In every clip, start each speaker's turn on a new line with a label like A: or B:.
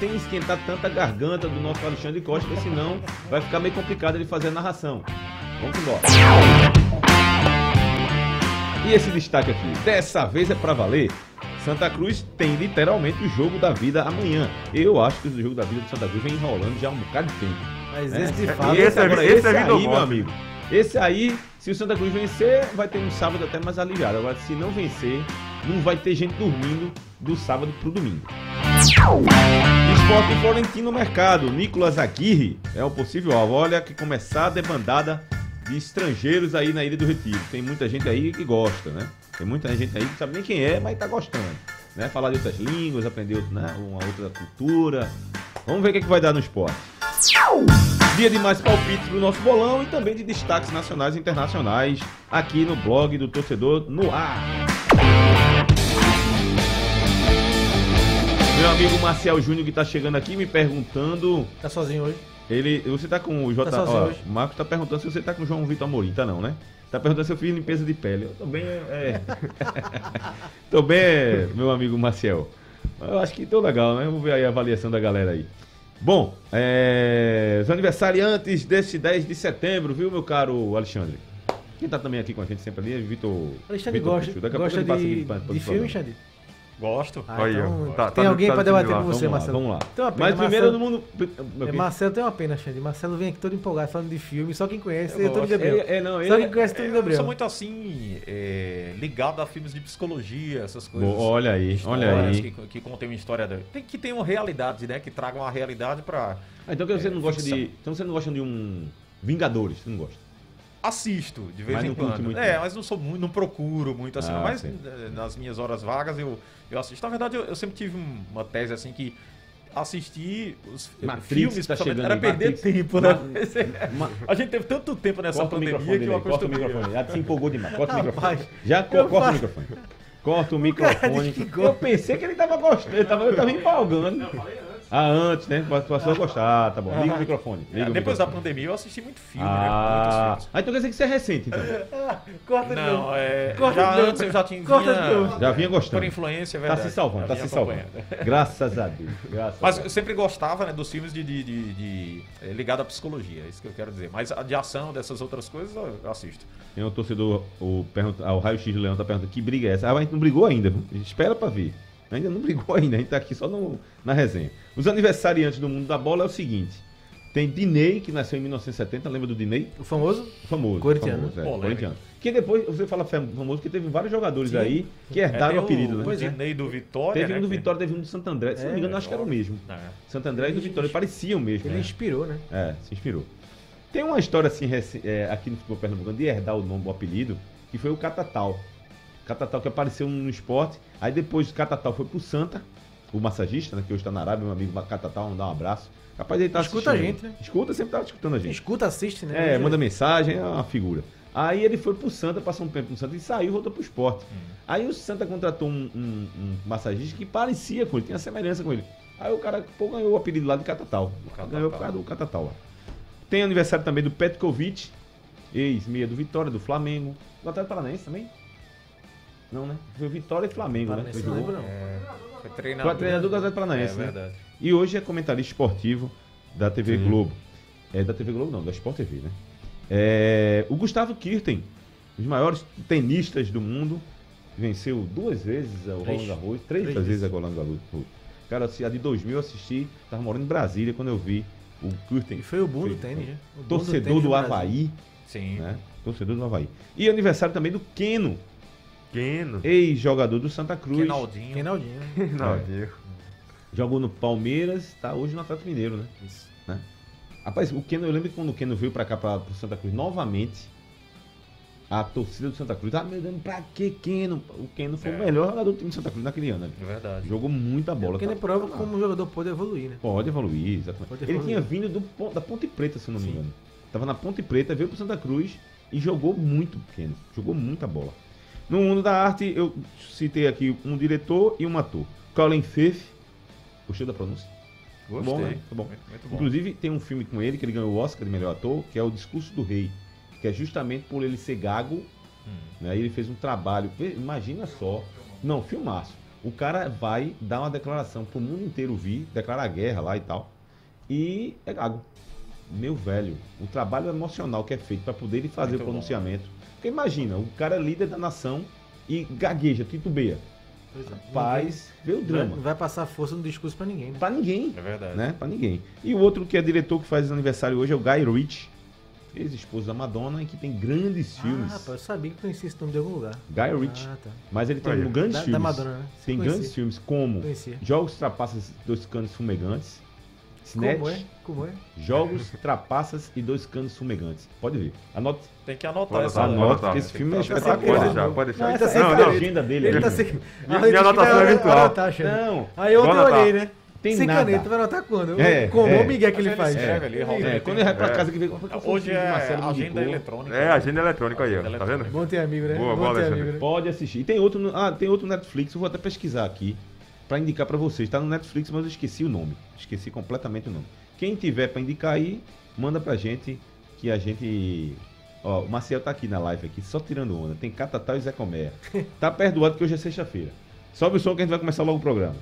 A: sem esquentar tanta garganta do nosso Alexandre Costa, porque senão vai ficar meio complicado ele fazer a narração. Vamos embora. E esse destaque aqui, dessa vez é pra valer. Santa Cruz tem literalmente o jogo da vida amanhã. Eu acho que o jogo da vida do Santa Cruz vem enrolando já há um bocado de tempo.
B: Mas
A: né?
B: esse de fato.
A: esse, agora,
C: esse
A: esse,
C: é vida
A: aí, meu amigo. Esse aí, se o Santa Cruz vencer, vai ter um sábado até mais aliviado. Agora, se não vencer, não vai ter gente dormindo do sábado pro domingo. Esporte Florentino Mercado. Nicolas Aguirre é o possível alvo. Olha que começar a debandada de estrangeiros aí na Ilha do Retiro. Tem muita gente aí que gosta, né? Tem muita gente aí que sabe nem quem é, mas tá gostando. Né? Falar de outras línguas, aprender né? uma outra cultura. Vamos ver o que, é que vai dar no esporte. Dia de mais palpites do nosso bolão e também de destaques nacionais e internacionais aqui no blog do Torcedor no ar. Meu amigo Marcel Júnior que tá chegando aqui me perguntando.
B: Tá sozinho hoje?
A: Ele, você tá com o J.
B: Tá
A: ó,
B: hoje?
A: Marcos tá perguntando se você tá com o João Vitor Amorim, tá não, né? Tá perguntando se eu fiz limpeza de pele. Eu tô bem, é. tô bem, é, meu amigo Marcel. Eu acho que tô legal, né? Vamos ver aí a avaliação da galera aí. Bom, é, os aniversariantes desse 10 de setembro, viu, meu caro Alexandre? Quem tá também aqui com a gente sempre ali é Vitor.
B: Alexandre
A: Vitor
B: gosta.
A: Daqui a
B: gosta
A: pouco ele passa aqui
B: de,
A: pra-
B: de
A: pro
B: filme,
A: programa.
D: Gosto.
B: Ah,
C: Olha,
B: então,
C: tá-
B: tem
C: tá-
B: alguém
C: tá
B: pra
C: no time
B: debater
C: lá.
B: com você,
A: Vamos lá,
B: Marcelo.
A: vamos lá.
B: Tem uma pena,
A: Mas primeiro
B: Marcelo-
A: mundo.
B: É, Marcelo tem uma pena, Xande. Marcelo vem aqui todo empolgado falando de filme, só quem conhece é
D: Eu
B: Tony
D: gosto.
B: Gabriel.
A: É, é, não,
B: Só
A: ele-
B: quem conhece Tony
D: Eu
B: Gabriel.
D: sou muito assim, é, ligado a filmes de psicologia, essas coisas.
A: Bo- olha aí, olha aí.
D: Que, que contem uma história. Da... Tem que ter uma realidade, né? Que tragam uma realidade pra.
A: Ah, então que você
D: É,
A: não gosta
D: ficção.
A: de. Então você não gosta de um. Vingadores, você não gosta.
D: Assisto de vez
A: Mas
D: em
A: não
D: quando.
A: muito,
D: é,
A: não.
D: mas não sou muito, não procuro muito assim.
A: Ah,
D: mas
A: sim.
D: nas minhas horas vagas eu, eu assisto. Na verdade, eu, eu sempre tive um- uma tese assim que assistir os
A: Matrix
D: filmes
A: tá
D: principalmente,
A: chegando
D: era
A: aí,
D: perder
A: Matrix.
D: tempo, né?
A: Ma-
D: A gente teve tanto tempo nessa
A: Corta o
D: pandemia
A: microfone
D: que eu
A: corta o
D: acostumei.
A: microfone. Já se empolgou demais. Corta o
B: Rapaz,
A: microfone. Já co-
B: eu
A: corta o
B: faço-
A: microfone. Corta o microfone.
B: que gosta.
A: Eu pensei que ele tava gostando, ele tava, eu tava empolgando. Ah, antes, né? Passou a gostar, tá bom. Liga o microfone. Liga
D: É,
A: o
D: depois da
A: microfone.
D: pandemia eu assisti muito filme,
A: Ah,
D: né? Muitos
A: ah, então quer dizer que você é recente, então.
B: Corta de novo.
D: Não, é.
B: Corta
D: já
B: de novo.
D: antes eu já tinha.
B: Corta de
D: vinha-
B: novo.
A: Já vinha gostando.
D: Por influência, é
A: Tá
D: verdade.
A: se salvando,
D: Já
A: tá
D: vinha
A: se salvando.
D: acompanhando.
A: Graças a Deus. Graças
D: Mas
A: a
D: eu
A: Deus.
D: sempre gostava né, dos filmes de, de, de- de- eh, ligado à psicologia, é isso que eu quero dizer. Mas a de ação, dessas outras coisas, eu eu assisto.
A: Tem um torcedor, o, pergunta, ah, o Raio X Leão tá perguntando que briga é essa? Ah, a gente não brigou ainda, viu? A gente espera pra ver. Ainda não brigou ainda, a gente tá aqui só no- na resenha. Os aniversariantes do mundo da bola é o seguinte: tem Dinei, que nasceu em 1970, lembra do Dinei?
B: O famoso?
A: O famoso.
B: Corintiano.
A: famoso, é,
D: Polêmico.
A: corintiano. Que depois, você fala fam- famoso, que teve vários jogadores
B: Sim.
A: aí que herdaram
D: tem
A: o apelido, né?
D: O Dinei do Vitória.
A: Teve
D: né,
A: um do
D: que-
A: Vitória, teve um do Santo André. Se não me
B: É,
A: engano, acho que era o mesmo.
D: É.
A: Santo André e do Vitória pareciam mesmo.
B: Ele
A: né?
B: inspirou, né?
A: É, se inspirou. Tem uma história assim é, aqui no futebol pernambucano de herdar o nome, o apelido, que foi o Catatal. Catatal que apareceu no esporte, aí depois o Catatal foi pro Santa, o massagista, né, que hoje está na Arábia, meu amigo Catatal, vamos dar um abraço. Capaz ele tá
B: Escuta a gente, né?
A: Escuta, sempre tá escutando a gente.
B: Escuta, assiste, né?
A: É, manda mensagem, é uma figura. Aí ele foi pro Santa, passou um tempo no Santa e saiu e voltou pro esporte. Aí o Santa contratou um, um- um massagista que parecia com ele, tinha semelhança com ele. Aí o cara pô, ganhou o apelido lá de Catatal.
D: Catatal.
A: Ganhou por causa do Catatal lá. Tem aniversário também do Petkovic, ex-meia do Vitória, do Flamengo. Do Atlético Paranaense também? Não, né? Foi Vitória e Flamengo, né? Ele
B: não
A: jogou.
B: lembro, não.
D: É, foi treinador.
A: Foi treinador do Atlético Paranaense,
D: É
A: né?
D: verdade.
A: E hoje é comentarista esportivo da TV
C: Sim.
A: Globo. É da TV Globo não, da Sport TV, né? É, o Gustavo Kirten, um dos maiores tenistas do mundo, venceu duas vezes o. Roland Garros, três,
B: Três
A: vezes a Roland Garros. Cara, a de 2000 eu assisti, tava morando em Brasília quando eu vi o Kirten.
B: E foi o boom do
A: Foi-
B: tênis, né? O
A: Torcedor
B: tênis
A: do,
B: Brasil.
A: Havaí,
D: Sim.
A: né? Torcedor do Havaí. E aniversário também do Keno,
C: Pequeno.
A: ex-jogador do Santa Cruz.
D: Reinaldinho.
B: Reinaldinho, né?
C: Não,
A: É. Jogou no Palmeiras, tá hoje no Atlético Mineiro, né?
B: Isso.
A: né? Rapaz, o Keno, eu lembro que quando o Keno veio pra cá, pra, pro Santa Cruz, novamente, a torcida do Santa Cruz tava me dando pra que Keno? O Keno foi
D: É.
A: o melhor jogador do time do Santa Cruz naquele ano. ali.
D: É verdade.
A: Jogou muita bola.
B: Porque ele
A: tá?
B: prova como o jogador pode evoluir, né?
A: Pode evoluir, exatamente.
B: Pode
A: ele
B: evoluir.
A: tinha vindo do, da Ponte Preta, se eu não me
B: Sim.
A: engano. Tava na Ponte Preta, veio pro Santa Cruz e jogou muito pequeno. Jogou muita bola. No mundo da arte, eu citei aqui um diretor e um ator. Colin Firth. Gostou da pronúncia?
D: Gostei.
A: Bom, né? Tá bom.
D: Muito, muito bom.
A: Inclusive, tem um filme com ele que ele ganhou o Oscar de melhor ator, que é O Discurso do Rei. Que é justamente por ele ser gago.
D: Hum.
A: Né? Ele fez um trabalho. Imagina só. Não, filmaço. O cara vai dar uma declaração pro mundo inteiro vir, declarar guerra lá e tal. E é gago. Meu velho, o trabalho emocional que é feito para poder ele fazer
D: Muito
A: o
D: bom.
A: Porque imagina, o cara é líder da nação e gagueja, titubeia.
B: Pois é.
A: Paz, vê o
B: Não vai,
A: drama.
B: não vai passar força no discurso pra ninguém, né?
A: Pra ninguém
D: É verdade.
A: né? Pra ninguém. E o outro que é diretor que faz aniversário hoje é o Guy Ritchie, ex-esposo da Madonna e que tem grandes
B: Ah,
A: filmes.
B: rapaz, eu sabia que conhecia esse nome de algum lugar.
A: Guy Ritchie.
B: Ah, tá.
A: Mas ele tem
C: Olha,
A: grandes
B: Da, da
A: filmes.
B: Madonna, né?
A: Tem
B: Conhecia.
A: grandes filmes como
B: Conhecia.
A: Jogos, Trapaças Dois Canos Fumegantes. Snatch,
B: Como é? Como é?
A: Jogos, Trapaças e Dois Canos Fumegantes. Pode ver. Anote.
D: Tem que anotar
C: Pode
D: essa
C: anotar,
A: Anote,
C: anotar.
A: que esse filme é
B: que
C: Pode
A: espetacular.
C: deixar, pode deixar.
B: Não, ele tá sem
A: Não,
B: caneta.
A: a agenda dele
B: Ele
A: aí.
B: tá sem...
C: Minha-
B: Ah,
C: minha
B: ele
C: anotação é virtual.
B: Xande.
A: Não.
B: Aí ontem eu olhei, né?
A: Tem
B: sem
A: nada.
B: caneta, vai anotar quando?
A: É,
B: Como
A: é.
B: o Miguel que ele
D: Ele
B: faz.
D: escreve ali.
A: É, quando ele vai pra
C: É.
A: casa que o
D: Hoje é
A: Marcelo
D: agenda eletrônica.
C: É, agenda eletrônica aí, ó. Tá vendo?
B: Bom ter amigo, né?
C: Boa,
B: Bom
C: boa,
B: ter
C: Alexandre.
B: amigo, né?
A: Pode assistir. E tem outro, no- ah, tem outro Netflix, eu vou até pesquisar aqui pra indicar pra vocês. Tá no Netflix, mas eu esqueci o nome. Esqueci completamente o nome. Quem tiver pra indicar aí, manda pra gente que a gente Ó, o Marcel tá aqui na live aqui, só tirando onda. Tem Catatal e Zé Comé. Tá perdoado que hoje é sexta-feira. Sobe o som que a gente vai começar logo o programa.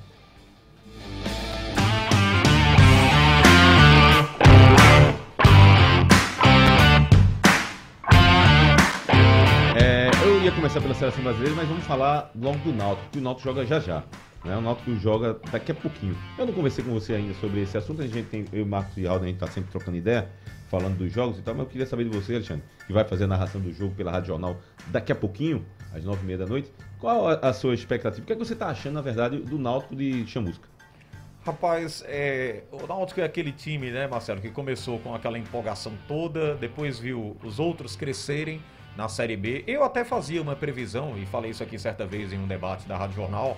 A: É, eu ia começar pela seleção brasileira, mas vamos falar logo do Náutico, que o Náutico joga já já. Né? O Náutico joga daqui a pouquinho. Eu não conversei com você ainda sobre esse assunto, a gente tem, eu, Marcos e Aldo, a gente tá sempre trocando ideia, falando dos jogos e tal, mas eu queria saber de você, Alexandre, que vai fazer a narração do jogo pela Rádio Jornal daqui a pouquinho, às nove e meia da noite. Qual a, a sua expectativa? O que, é que você tá achando, na verdade, do Náutico de Chamusca?
D: Rapaz, é, o Náutico é aquele time, né, Marcelo, que começou com aquela empolgação toda, depois viu os outros crescerem na Série B. Eu até fazia uma previsão, e falei isso aqui certa vez em um debate da Rádio Jornal,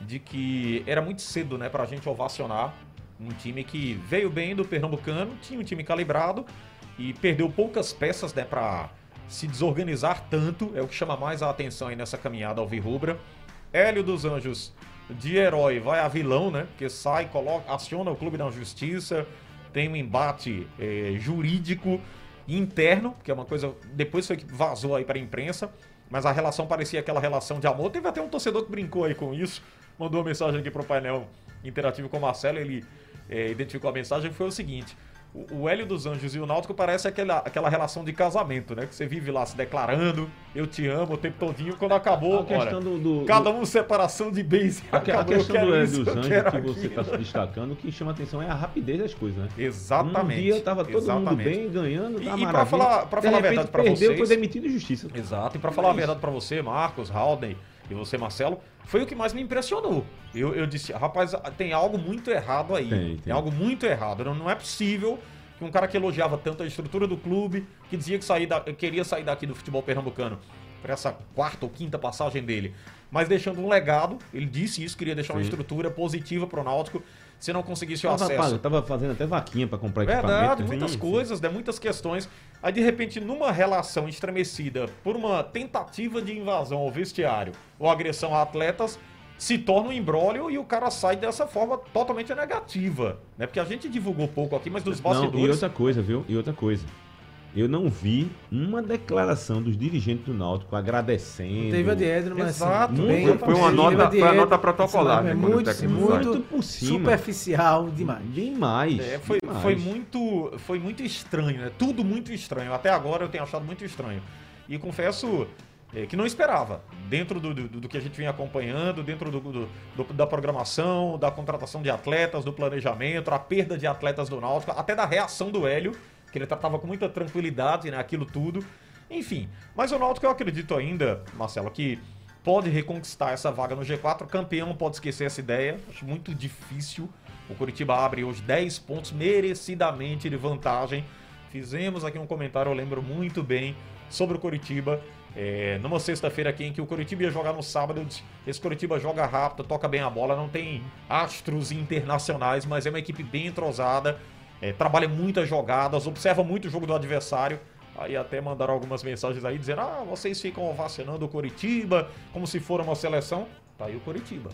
D: de que era muito cedo, né, pra gente ovacionar um time que veio bem do Pernambucano, tinha um time calibrado e perdeu poucas peças, né, pra se desorganizar tanto, é o que chama mais a atenção aí nessa caminhada alvirrubra. Hélio dos Anjos de herói vai a vilão, né? Porque sai, coloca, aciona o clube da justiça, tem um embate eh, jurídico interno, que é uma coisa. Depois foi que vazou aí para a imprensa, mas a relação parecia aquela relação de amor. Teve até um torcedor que brincou aí com isso, mandou uma mensagem aqui pro painel interativo com o Marcelo, ele eh, identificou a mensagem foi o seguinte. O o Hélio dos Anjos e o Náutico parece aquela, aquela relação de casamento, né? Que você vive lá se declarando, eu te amo o tempo todinho, quando acabou,
A: A questão do- do-
D: cada um separação de bens.
A: A, a
D: Acabou, eu
A: questão do
D: isso,
A: Hélio dos
D: eu
A: Anjos que você está se destacando, o que chama atenção é a rapidez das coisas, né?
D: Exatamente.
A: Um dia tava todo mundo
D: exatamente.
A: bem, ganhando,
D: E-
A: tá
D: e pra
A: maravilha.
D: falar- pra
A: De
D: falar a verdade pra
A: perdeu,
D: vocês-
A: foi demitido em justiça.
D: Exato, e pra falar
A: É
D: a
A: isso.
D: verdade pra você, Marcos, Haldane e você, Marcelo, foi o que mais me impressionou. Eu, eu disse, rapaz, tem algo muito errado aí.
A: Tem, tem.
D: algo muito errado. Não, não é possível que um cara que elogiava tanto a estrutura do clube, que dizia que sair da- queria sair daqui do futebol pernambucano para essa quarta ou quinta passagem dele, mas deixando um legado, ele disse isso, queria deixar uma
A: Sim.
D: estrutura positiva pro Náutico, se não conseguisse o
A: Tava,
D: acesso.
A: pago, tava fazendo até vaquinha pra comprar
D: Verdade,
A: equipamento. né?
D: muitas
A: Sim,
D: coisas, né, muitas questões. Aí, de repente, numa relação estremecida por uma tentativa de invasão ao vestiário ou agressão a atletas, se torna um imbróglio e o cara sai dessa forma totalmente negativa. Né? Porque a gente divulgou pouco aqui, mas dos
A: Não, e
D: bastidores.
A: outra coisa, viu? E outra coisa. Eu não vi uma declaração dos dirigentes do Náutico agradecendo.
B: Teve a de Edno, mas
D: Exato,
B: assim,
A: muito
B: bem-
A: foi- foi uma
C: nota- foi nota protocolar, né,
B: é muito, muito,
A: Muito por cima.
B: superficial demais.
A: Demais.
D: É, foi,
A: demais.
D: foi muito foi muito estranho, né? Tudo muito estranho. Até agora eu tenho achado muito estranho. E confesso é, que não esperava. Dentro do, do, do que a gente vinha acompanhando, dentro do, do- do- da programação, da contratação de atletas, do planejamento, a perda de atletas do Náutico, até da reação do Hélio, que ele tratava com muita tranquilidade, né? Aquilo tudo. Enfim, mas o Náutico eu acredito ainda, Marcelo, que pode reconquistar essa vaga no G4. Campeão pode esquecer essa ideia. Acho muito difícil. O Curitiba abre hoje 10 pontos merecidamente de vantagem. Fizemos aqui um comentário, eu lembro muito bem, sobre o Curitiba. É, numa sexta-feira aqui em que o Curitiba ia jogar no sábado, eu disse, esse Curitiba joga rápido, toca bem a bola, não tem astros internacionais, mas é uma equipe bem entrosada, é, trabalha muitas jogadas, observa muito o jogo do adversário. Aí até mandaram algumas mensagens aí dizendo: Ah, vocês ficam ovacionando o Curitiba como se for uma seleção. Tá aí o Curitiba.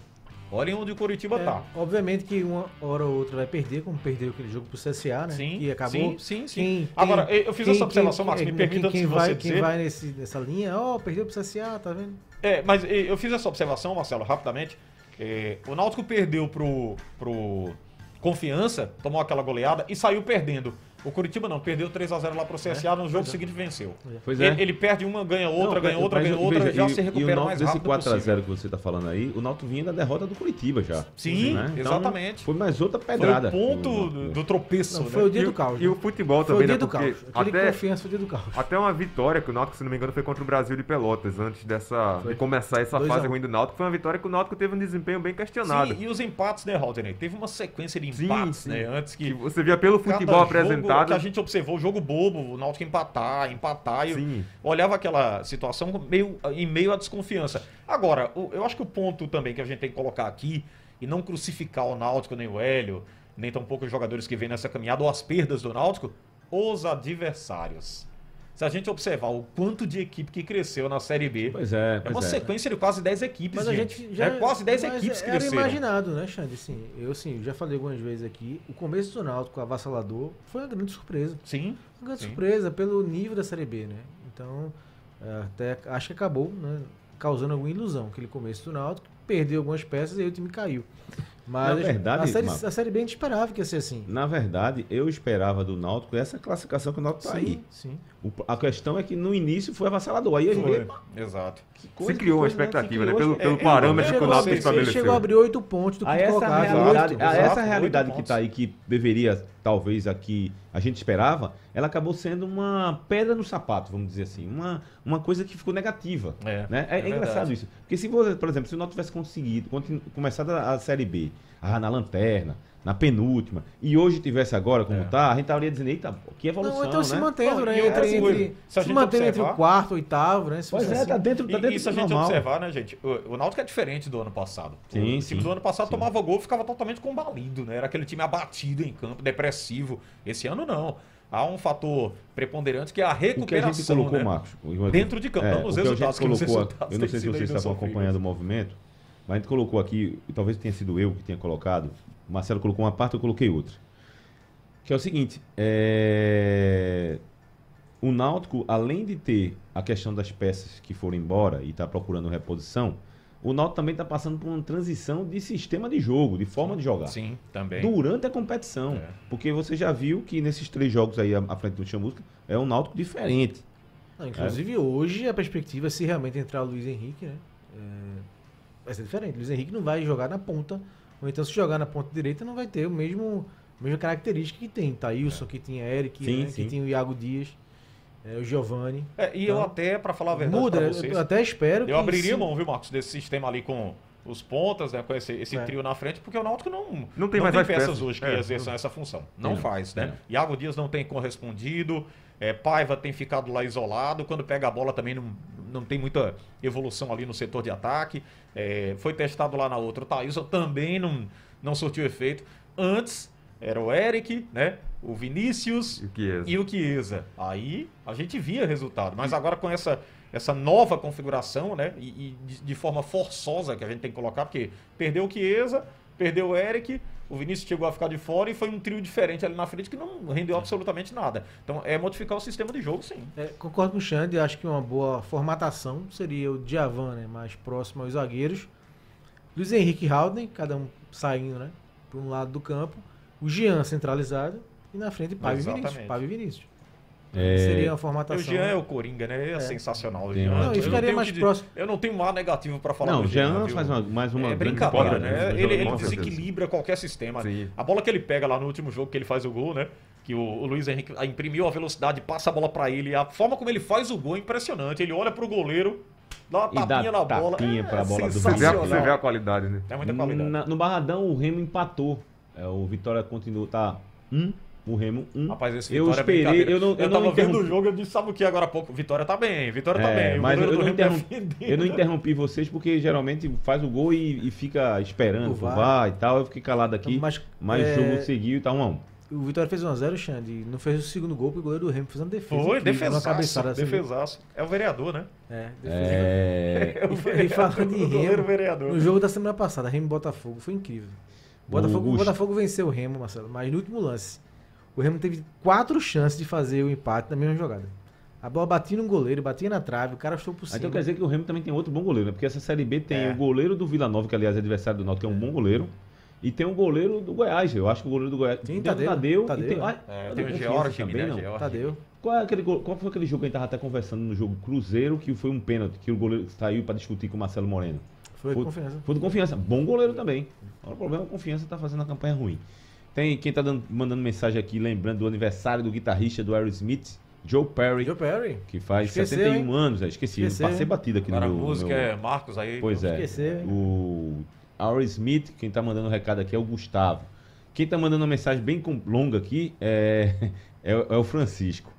D: Olhem onde o Curitiba
B: É,
D: tá.
B: Obviamente que uma hora ou outra vai perder, como perdeu aquele jogo pro CSA, né?
D: Sim,
B: que acabou.
D: sim, sim, sim.
B: Quem-
D: Agora,
B: quem-
D: eu fiz
B: quem-
D: essa observação,
B: quem-
D: Marcos, me
B: quem-
D: permita
B: quem,
D: de
B: vai,
D: você
B: Quem
D: dizer.
B: vai nesse, nessa linha, ó, perdeu pro CSA, tá vendo?
D: É, mas eu fiz essa observação, Marcelo, rapidamente, É, o Náutico perdeu pro, pro Confiança, tomou aquela goleada e saiu perdendo. O Curitiba não, perdeu 3x0 lá pro CSA, no jogo seguinte venceu.
A: Pois é.
D: Ele, ele perde uma, ganha outra,
A: Não,
D: ganha outra, ganha outra,
A: veja,
D: já
A: e-
D: se
A: E
D: recupera
A: o
D: mais rápido
A: desse 4x0
D: possível.
A: que você tá falando aí, o Náutico vinha da derrota do Curitiba já.
D: Sim,
A: né? Então,
D: exatamente.
A: Foi mais outra
D: Foi
A: pedrada.
D: o ponto
A: do-
D: do, do tropeço,
B: Não,
D: né?
B: foi o dia
C: E
B: do
C: o-
B: caos.
C: E o
B: né?
C: futebol
B: Foi o
C: também,
B: dia
C: né?
B: do
C: Porque
B: caos. Aquele
C: até,
B: confiança foi o dia do caos.
C: até uma vitória que o Náutico, se não me engano, foi contra o Brasil de Pelotas, antes dessa,
B: Foi.
C: de começar essa
B: Dois a
C: fase ruim do Náutico. Foi uma vitória que o Náutico teve um desempenho bem questionado.
D: Sim, e os empates, né, Rodney? Teve uma sequência de empates, né? Antes que.
C: Você via pelo futebol
D: jogo
C: apresentado.
D: Que a gente observou, jogo bobo, o Náutico empatar, empatar. E
C: Sim.
D: olhava aquela situação meio, em meio à desconfiança. Agora, o- eu acho que o ponto também que a gente tem que colocar aqui, e não crucificar o Náutico, nem o Hélio, nem tampouco os jogadores que vêm nessa caminhada, ou as perdas do Náutico, os adversários. Se a gente observar o quanto de equipe que cresceu na Série B,
A: Pois é,
D: é
A: pois
D: uma
A: é.
D: sequência de quase 10 equipes,
B: Mas a
D: gente.
B: gente já.
D: é quase 10
B: mas
D: equipes que
B: Era
D: cresceram.
B: imaginado, né, Xande? Assim, eu assim, já falei algumas vezes aqui. O começo do Náutico, avassalador, foi uma grande surpresa.
D: Sim.
B: Uma grande
D: Sim.
B: surpresa pelo nível da Série B, né? Então, é, até acho que acabou, né? Causando alguma ilusão. Aquele começo do Náutico, perdeu algumas peças e aí o time caiu. Mas
A: Na verdade,
B: a, série, a Série B a gente esperava que ia ser assim.
A: Na verdade, eu esperava do Náutico essa classificação que o Náutico tá aí.
B: sim.
A: O- a questão é que no início foi avassalador. Aí a gente.
D: Exato.
A: que coisa,
C: Se
A: que
C: criou uma
A: coisa, né?
C: expectativa,
A: Se
C: né?
A: criou-
C: Pelo, pelo
D: é,
C: parâmetro
D: é,
C: que o
D: é,
C: Náutico
D: você-
B: Ele chegou a
C: estabeleceu.
B: abrir oito pontos do
A: A
B: quinto
A: essa
B: colocado.
A: realidade,
B: oito.
A: a
D: exato,
A: essa realidade que está aí, que deveria, talvez aqui, a gente esperava, ela acabou sendo uma pedra no sapato, vamos dizer assim. Uma, uma coisa que ficou negativa.
D: É,
A: né? É,
D: é
A: é engraçado
D: verdade.
A: isso. Porque se você, por exemplo, se o Náutico tivesse conseguido, começado a, a Série B, ah, na lanterna, na penúltima, e hoje tivesse agora como
D: É.
A: tá, a gente estaria dizendo, eita, que evolução,
B: Não, então se
A: né?
B: mantendo,
D: Não,
B: né?
D: e
B: Entre,
D: coisa,
B: entre,
D: se a
B: se mantendo entre o quarto e oitavo, né? Se
A: Pois
B: fosse
A: é,
B: assim.
A: tá dentro, tá
D: E,
A: dentro
D: e se a gente
A: normal.
D: observar, né, gente? O, o Náutico é diferente do ano passado.
A: Sim,
D: o time do ano passado
A: sim.
D: tomava gol e ficava totalmente combalido, né? Era aquele time abatido em campo, depressivo. Esse ano não. Há um fator preponderante que é a
A: O que a gente
D: recuperação,
A: colocou,
D: né?
A: Marcos,
D: dentro de campo,
A: é,
D: não nos
A: que a
D: resultados,
A: gente colocou,
D: resultados
A: eu não sei se vocês estavam acompanhando o movimento, mas a gente colocou aqui, e talvez tenha sido eu que tenha colocado, o Marcelo colocou uma parte, eu coloquei outra. Que é o seguinte, é, o Náutico, além de ter a questão das peças que foram embora e está procurando reposição, o Náutico também está passando por uma transição de sistema de jogo, de forma de jogar.
D: Sim, também.
A: Durante a competição.
D: É.
A: Porque você já viu que nesses três jogos aí à frente do Chamusca é um Náutico diferente.
B: Não, inclusive hoje a perspectiva, se realmente entrar o Luiz Henrique, né? é, vai ser diferente. O Luiz Henrique não vai jogar na ponta. Ou então se jogar na ponta direita não vai ter o mesmo a mesma característica que tem. Thailson, que tinha Eric,
A: Sim,
B: né,
A: sim.
B: que tinha o Iago Dias, é, o Giovanni.
D: É, e eu
B: Então,
D: até, pra falar a verdade
B: Muda,
D: vocês,
B: eu até espero
D: eu abriria
B: se-
D: mão, viu, Marcos, desse sistema ali com os pontas, né, com esse, esse
B: É.
D: trio na frente, porque o Náutico não,
C: Não tem mais as
D: peças,
C: peças.
D: hoje que
C: É,
D: exerçam essa função. Não
A: Não,
D: faz, né?
A: não.
D: Iago Dias não tem correspondido, é, Paiva tem ficado lá isolado, quando pega a bola também não, não tem muita evolução ali no setor de ataque. É, foi testado lá na outra, o Thaísson também não, não surtiu efeito. Antes era o Eric, né? O Vinícius,
C: E o Chiesa.
D: e o Chiesa. Aí a gente via resultado. Mas agora com essa, essa nova configuração, né? E, e de, de forma forçosa que a gente tem que colocar, porque perdeu o Chiesa, perdeu o Eric, o Vinícius chegou a ficar de fora e foi um trio diferente ali na frente que não rendeu absolutamente nada. Então é modificar o sistema de jogo, sim.
B: É, concordo com o Xande, acho que uma boa formatação seria o Djavan, né, mais próximo aos zagueiros. Luiz Henrique e Haldane, cada um saindo, né, para um lado do campo. O Jean centralizado e na frente e Vinícius. E Vinícius.
A: É,
B: Seria uma formatação.
D: o Jean é o Coringa, né? É,
B: É.
D: sensacional. o
A: Tem
D: Jean.
A: Não, e
D: Eu
B: ficaria
D: tenho
B: mais próximo.
D: Eu não tenho nada negativo para falar
A: Não, o Jean
D: viu?
A: faz uma- mais uma
D: é brincadeira, né?
A: né?
D: Ele, ele
C: certeza.
D: desequilibra qualquer sistema.
C: Sim.
D: A bola que ele pega lá no último jogo que ele faz o gol, né? Que o, o Luiz Henrique imprimiu a velocidade, passa a bola pra ele. A forma como ele faz o gol é impressionante. Ele olha pro goleiro, dá uma
A: E dá
D: tapinha na bola.
A: tapinha
D: é
A: pra bola do
C: Você vê, a,
D: sensacional.
C: você vê a qualidade, né?
D: É muita qualidade.
A: Na- no Barradão, o Remo empatou. É, o Vitória continua, tá um, o Remo um.
D: Rapaz, esse
A: eu
D: Vitória é
A: esperei,
D: brincadeira.
A: eu não, eu, não
D: tava vendo
A: interrompi.
D: o jogo, eu disse, sabe o que agora há pouco? Vitória tá bem, Vitória tá
A: É,
D: bem. O
A: mas eu,
D: goleiro
A: eu
D: do
A: não
D: defendendo.
A: eu não interrompi vocês porque geralmente faz o gol e, e fica esperando
B: O
A: o
B: VAR.
A: VAR e tal. Eu fiquei calado aqui,
B: Mas,
A: mas
B: é,
A: o jogo seguiu e tá um a um.
B: O Vitória fez 1x0, Xande, não fez o segundo gol, porque o goleiro do Remo fez uma defesa.
D: Foi,
B: incrível, uma
D: defesaço,
B: cabeçada assim.
D: defesaço. É o vereador, né?
B: É, defesa.
A: É,
B: E fa- e falando de
D: o
B: Remo,
D: vereador.
B: no jogo da semana passada, Remo e Botafogo, foi incrível. O Botafogo, o. Botafogo venceu o Remo, Marcelo, mas no último lance. O Remo teve quatro chances de fazer o empate na mesma jogada. A bola batia no goleiro, batia na trave, o cara estou por cima.
A: Então quer dizer que o Remo também tem outro bom goleiro, né? Porque essa Série B tem
D: É.
A: o goleiro do Vila Nova, que aliás é adversário do Náutico, que é um bom goleiro. E tem o goleiro do Goiás. Eu acho que o goleiro do Goiás.
B: Sim,
A: tem o
B: Tadeu, Tadeu,
A: tem, ah,
D: É,
A: Tadeu
D: tem o George
A: também,
D: né?
A: não?
D: George.
B: Tadeu.
A: Qual, é aquele, qual foi aquele jogo que a gente tava até conversando no jogo Cruzeiro, que foi um pênalti, que o goleiro saiu para discutir com o Marcelo Moreno?
B: Foi
A: Foi-
B: confiança.
A: Foi do Confiança. Bom goleiro também. Agora, o problema é que o Confiança tá fazendo uma campanha ruim. Tem quem tá dando- mandando mensagem aqui, lembrando do aniversário do guitarrista do Aerosmith, Joe Perry,
B: Joe Perry.
A: que faz
B: Esqueceu,
A: 71
B: hein?
A: anos. é, Esqueci,
B: Esqueceu,
A: passei
B: hein?
A: batido aqui
D: Agora a
A: no meu...
D: música
A: no meu-
D: é Marcos aí.
A: Pois é.
B: Esqueceu?
A: O Aerosmith, quem tá mandando o recado aqui é o Gustavo. Quem tá mandando uma mensagem bem longa aqui é, é, o- é o Francisco.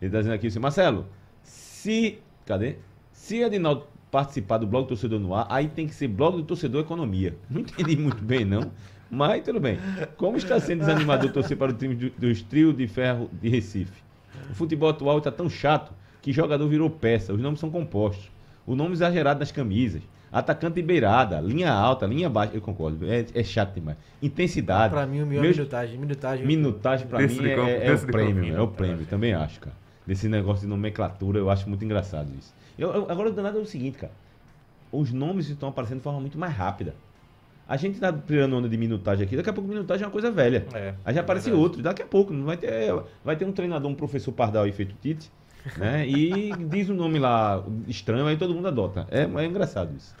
A: Ele tá dizendo aqui assim, Marcelo, se. Cadê? Se Adinaldo participar do blog do torcedor no ar, aí tem que ser blog do torcedor economia. Não entendi muito bem, não. Mas tudo bem. Como está sendo desanimador torcer para o time do- dos trio de ferro de Recife? O futebol atual está tão chato que jogador virou peça. Os nomes são compostos. O nome exagerado nas camisas. Atacante de beirada, linha alta, linha baixa. Eu concordo. É, é chato demais. Intensidade.
B: Pra mim, o melhor
A: Meus-
B: minutagem. Minutagem.
A: Minutagem pra
C: Desse
A: mim é,
C: campo,
A: é
C: desse
A: o prêmio, é o prêmio, também acho, cara. Desse negócio de nomenclatura, eu acho muito engraçado isso. Eu, eu- agora o danado é o seguinte, cara. Os nomes estão aparecendo de forma muito mais rápida. A gente tá tirando onda de minutagem aqui, daqui a pouco minutagem é uma coisa velha.
D: É,
A: Aí já aparece
D: verdade.
A: outro, daqui a pouco, não vai ter, vai ter um treinador, um professor Pardal aí feito Tite, né? E diz o nome lá estranho, aí todo mundo adota. É, é engraçado isso.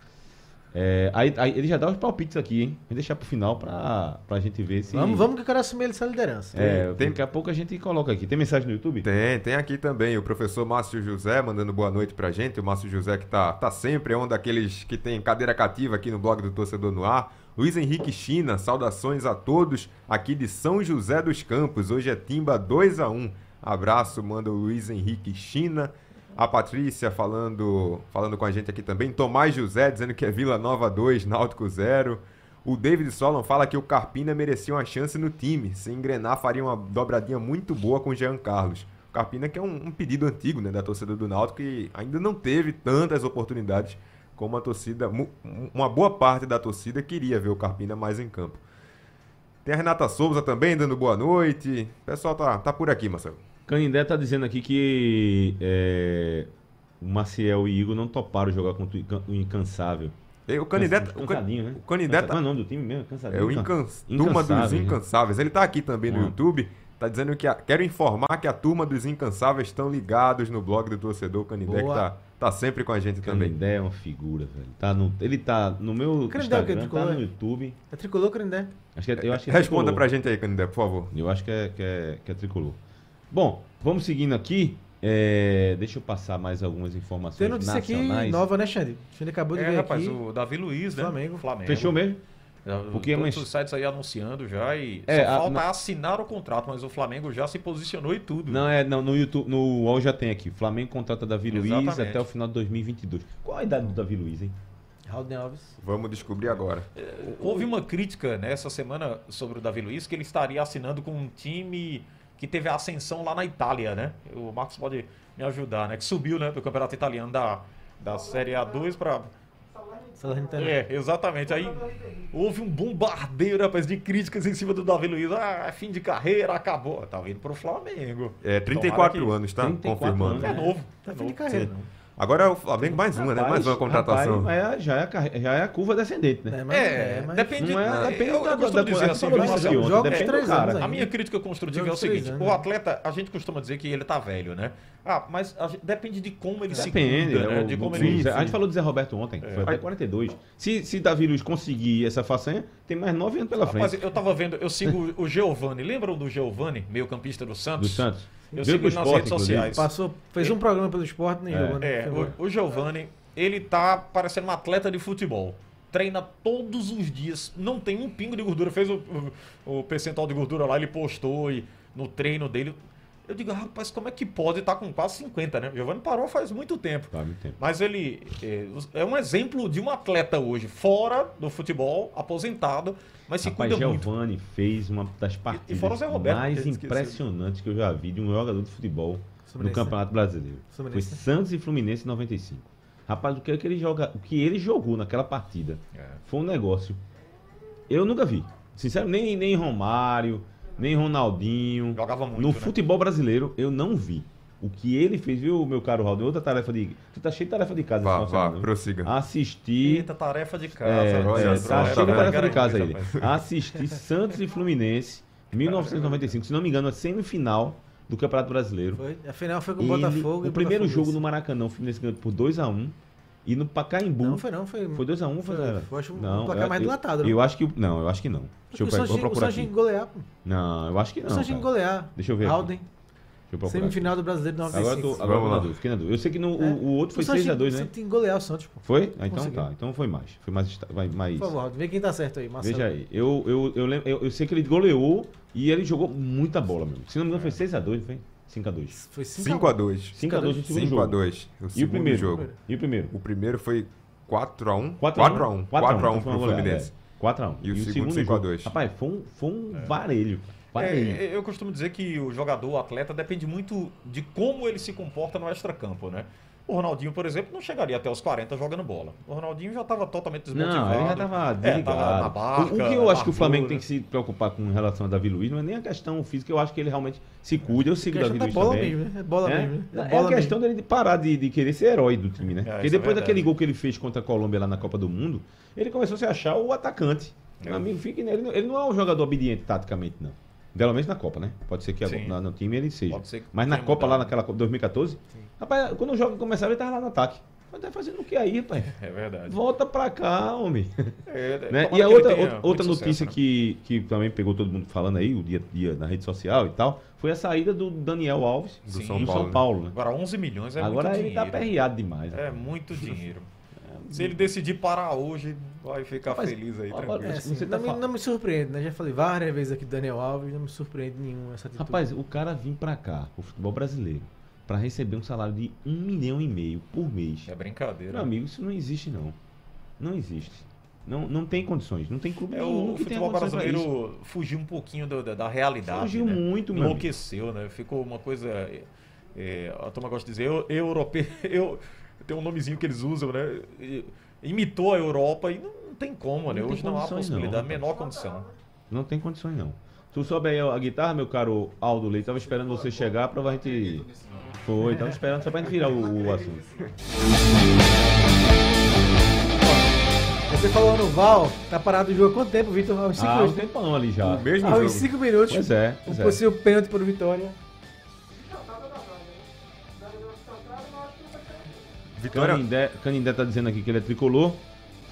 A: É, aí, aí ele já dá os palpites aqui, hein? Vou deixar pro final pra, pra gente ver se.
B: Vamos, vamos que eu quero assumir essa liderança.
A: É,
C: Tem-
A: daqui a pouco a gente coloca aqui. Tem mensagem no YouTube?
C: Tem, tem aqui também o professor Márcio José mandando boa noite pra gente. O Márcio José que tá, tá sempre, é um daqueles que tem cadeira cativa aqui no blog do Torcedor no Ar. Luiz Henrique China, saudações a todos aqui de São José dos Campos. Hoje é Timba 2 a 1 Abraço, manda o Luiz Henrique China. A Patrícia falando, falando com a gente aqui também. Tomás José dizendo que é Vila Nova 2, Náutico 0. O David Solon fala que o Carpina merecia uma chance no time. Se engrenar, faria uma dobradinha muito boa com o Jean Carlos. O Carpina que é um, um pedido antigo né, da torcida do Náutico e ainda não teve tantas oportunidades como a torcida, uma boa parte da torcida queria ver o Carpina mais em campo. Tem a Renata Souza também dando boa noite. O pessoal tá, tá por aqui, Marcelo.
A: Canindé tá dizendo aqui que é, o Maciel e Igor não toparam jogar contra o Incan- o Incansável.
C: E o Canidé,
A: Cansa-
C: o Can-
A: Cansadinho, né?
C: o
A: Cansa-
C: tá-
A: é o nome do time mesmo? Cansadinho.
C: É o
A: Incan-
C: Incans... Turma dos
A: Incansáveis, né?
C: Ele tá aqui também no
A: Ah.
C: YouTube. Tá dizendo que a- quero informar que a turma dos Incansáveis estão ligados no blog do torcedor Canindé, que
B: Boa.
C: tá, tá sempre com a gente também.
A: Canindé é uma figura, velho. Tá no, ele tá no meu
B: Canindé é o que?
A: Instagram, tá
B: Tricolor?
A: no YouTube.
B: É tricolor, Canindé?
A: Acho que é, eu acho que é
C: Responda
A: tricolor.
C: pra gente aí, Canindé, por favor.
A: Eu acho que é, que é, que é tricolor. Bom, vamos seguindo aqui. É, deixa eu passar mais algumas informações
B: Tem notícia aqui
A: nacionais.
B: nova, né, Xande? Xande acabou de
D: É,
B: ver
D: rapaz,
B: aqui.
D: o Davi Luiz, né?
B: Flamengo.
D: Flamengo.
A: Fechou mesmo?
D: Já,
A: Porque
D: todos
A: mas-
D: os sites aí anunciando já e
A: É,
D: só
A: a-
D: falta
A: na-
D: assinar o contrato, mas o Flamengo já se posicionou e tudo.
A: Não, é não, no YouTube, no UOL já tem aqui. Flamengo contrata Davi Luiz
D: Exatamente.
A: até o final de 2022. Qual a idade do Davi Luiz, hein?
B: Raul Alves.
C: Vamos descobrir agora.
D: Houve uma crítica nessa semana sobre o Davi Luiz que ele estaria assinando com um time que teve a ascensão lá na Itália, né? O Marcos pode me ajudar, né? Que subiu, né, do campeonato italiano da, da Série A2 para. É, exatamente. Aí houve um bombardeio, rapaz, de críticas em cima do Davi Luiz. Ah, é fim de carreira, acabou. Tá vindo pro Flamengo.
C: É 34
D: Tomara que-
C: anos, tá?
A: 34
C: Confirmando.
D: É
A: anos.
D: novo.
B: Tá
D: é
B: fim de carreira,
C: Sim. Agora é o Flamengo mais uma, né? Mais uma contratação.
A: Rapaz, é, já, é a, já é a curva descendente, né?
B: É, mas-
D: É,
B: mas-
D: depende.
A: Não é- depende
D: eu,
A: da-
D: eu costumo
A: da-
D: dizer
A: da-
D: assim, Marcelo?
A: jogos
B: Joga
A: depende
B: de
A: do
B: três
A: cara.
B: anos
D: A minha crítica construtiva é o
B: três
D: seguinte:
B: anos,
D: o
B: né?
D: atleta, a gente costuma dizer que ele tá velho, né? Ah, mas gente- depende de como ele
A: Depende,
D: se cuida, né?
A: é,
D: De como ele.
A: A gente falou do Zé Roberto ontem, foi até 42. Se, se Davi Luiz conseguir essa façanha, tem mais 9 anos pela
D: Rapaz,
A: frente.
D: eu tava vendo, eu sigo o Giovani. Lembram do Giovani, meio campista do Santos?
A: Do Santos.
D: Eu
A: Veio
D: ele nas redes sociais.
B: Passou, fez um programa pelo esporte, nem
A: É.
B: jogou, né?
D: É, o, o Giovani, ele tá parecendo um atleta de futebol. Treina todos os dias, não tem um pingo de gordura. Fez o, o, o percentual de gordura lá, ele postou e no treino dele. Eu digo, rapaz, como é que pode estar com quase 50, né? O Giovani parou faz muito tempo.
A: Tá, muito tempo.
D: Mas ele é, é um exemplo de um atleta hoje, fora do futebol, aposentado, mas se
A: Rapaz,
D: cuida muito.
A: Giovani fez uma das partidas
D: fora o Zé Roberto,
A: mais
D: que
A: impressionantes que eu já vi de um jogador de futebol no
B: Fluminense,
A: Campeonato Brasileiro. Foi
B: Fluminense.
A: Santos e Fluminense em 95. Rapaz, o que, é que ele joga, o que ele jogou naquela partida
D: É.
A: foi um negócio. Eu nunca vi. Sincero, nem, nem Romário, nem Ronaldinho.
D: Jogava muito,
A: No
D: né?
A: futebol brasileiro, eu não vi. O que ele fez, viu, meu caro Raul? Outra tarefa de. Tu tá cheio de tarefa de casa
C: Vá, vá,
A: semana, viu?
C: prossiga.
A: Assistir.
D: Eita, tarefa de casa.
A: É, é, tá cheio de tarefa de casa ele. Assistir Santos e Fluminense, 1995. Se não me engano, a semifinal do Campeonato Brasileiro.
B: Foi, a final foi com o Botafogo.
A: o primeiro
B: Botafogo
A: jogo
B: esse.
A: no Maracanã, o Fluminense ganhou por 2x1. E no Pacaembu.
B: Não, foi não, foi.
A: Foi 2x1 ou foi
B: Foi,
A: 0
B: foi, acho um
A: Não,
B: placar
A: eu-
B: mais
A: eu-
B: dilatado,
A: Eu,
B: não?
A: acho que. Não, eu acho que não. Deixa eu
B: o
A: pegar, vou
B: o
A: procurar aqui.
B: que golear, pô.
A: Não, eu acho que
B: O
A: não.
B: Que
A: cara.
B: golear.
A: Deixa eu ver.
B: Alden,
A: Deixa eu procurar.
B: semifinal do Brasileiro de
A: Agora eu
B: 96.
A: tô, agora eu tô
C: Vamos
A: na dúvida, fiquei na dúvida. Eu sei que no,
B: É.
A: o, o outro foi
B: O Santos tinha-
A: 6x2,
B: o
A: né?
B: Tinha que golear o Santos, pô.
A: Foi? Ah, então
B: Conseguiu.
A: tá. Então foi mais. Foi mais. vai- mais
B: Por favor, vê quem tá certo aí, Marcelo.
A: Veja aí. Eu, eu, eu, lembro, eu, eu sei que ele goleou e ele jogou muita bola mesmo. Se não me engano, foi 6x2, não foi? 5x2.
B: Foi
C: 5x2.
A: 5x2 no segundo jogo.
C: 5x2. O
A: E o
C: segundo
A: primeiro?
C: jogo.
A: E o primeiro?
C: O primeiro foi 4x1.
A: 4x1.
C: 4x1. 4x1 pro Fluminense.
A: é. 4x1.
C: E o segundo, 5 a 2.
A: Rapaz, foi um, foi um varelho. Varelho.
D: É, eu costumo dizer que o jogador, o atleta, depende muito de como ele se comporta no extracampo, né? O Ronaldinho, por exemplo, não chegaria até os 40 jogando bola. O Ronaldinho já estava totalmente desmotivado.
A: Não, ele já tava
D: É,
A: desligado.
D: tava na
A: o,
D: barca,
A: o que eu acho que o Flamengo
D: né?
A: tem que se preocupar com relação a Davi Luiz não é nem a questão física, eu acho que ele realmente se cuida. Eu sigo o Davi
B: questão
A: Luiz
B: da bola
A: também.
B: mesmo, né? É bola
A: É,
B: mesmo. né?
A: é
B: bola
A: a questão dele de parar de, de querer ser herói do time, né?
D: É,
A: Porque
D: é
A: depois daquele
D: verdade.
A: gol que ele fez contra a Colômbia lá na Copa do Mundo, ele começou a se achar o atacante.
D: É.
A: Meu amigo, fique nele. Ele não é um jogador obediente taticamente, não. Pelo menos na Copa, né? Pode ser que
D: Sim.
A: no time ele seja.
D: Pode ser que
A: Mas na Copa lá
D: mudado.
A: naquela Copa 2014, rapaz, quando o jogo começava, ele tava lá no ataque. Mas tá fazendo o que aí, rapaz?
D: É verdade.
A: Volta pra cá, homem.
D: É,
A: Né?
D: tomara
A: E a outra, outra, outra
D: sucesso,
A: notícia
D: né?
A: que, que também pegou todo mundo falando aí, o dia a dia na rede social e tal, foi a saída do Daniel Alves
C: Do
D: Sim.
C: São
A: do
C: Paulo.
A: São
C: né?
A: Paulo, né?
D: Agora 11 milhões é
A: Agora
D: muito
A: ele tá
D: dinheiro.
A: aperreado demais.
D: É muito dinheiro. Se ele decidir parar hoje, vai ficar
A: Rapaz,
D: feliz aí, tranquilo.
B: É, assim,
A: Você tá
B: não, me,
A: fal-
B: não me surpreende, né? Já falei várias vezes aqui do Daniel Alves, não me surpreende nenhum essa atitude.
A: Rapaz, o cara vir pra cá, o futebol brasileiro, pra receber um salário de um milhão e meio por mês.
D: É brincadeira.
A: Meu amigo, isso não existe não. Não existe. Não, não tem condições. Não tem clube
D: É,
A: nenhum
D: o
A: que
D: futebol brasileiro fugiu um pouquinho do- da, da realidade.
A: Fugiu
D: né?
A: muito, meu amigo.
D: Enlouqueceu, né? Ficou uma coisa. é, é, a turma gosta de dizer, eu, europeu. Eu, tem um nomezinho que eles usam, né? Imitou a Europa e não, não tem como, né?
A: Não
D: Hoje não há possibilidade,
A: não,
D: menor condição.
A: Não tem condições, não. Tu soube aí a guitarra, meu caro Aldo Leite? Tava esperando você chegar pra gente. Foi, tava esperando só pra gente virar o, o assunto.
B: Você falou no Val, tá parado o jogo há quanto tempo, Vitor? Há uns 5
A: Ah, um
B: minutos.
A: tempão ali já.
C: O mesmo
B: Há uns 5 minutos.
A: Pois é,
B: Um
A: pois é.
B: possível pênalti para o Vitória.
C: Vitória.
A: Canindé, Canindé tá dizendo aqui que ele é tricolor,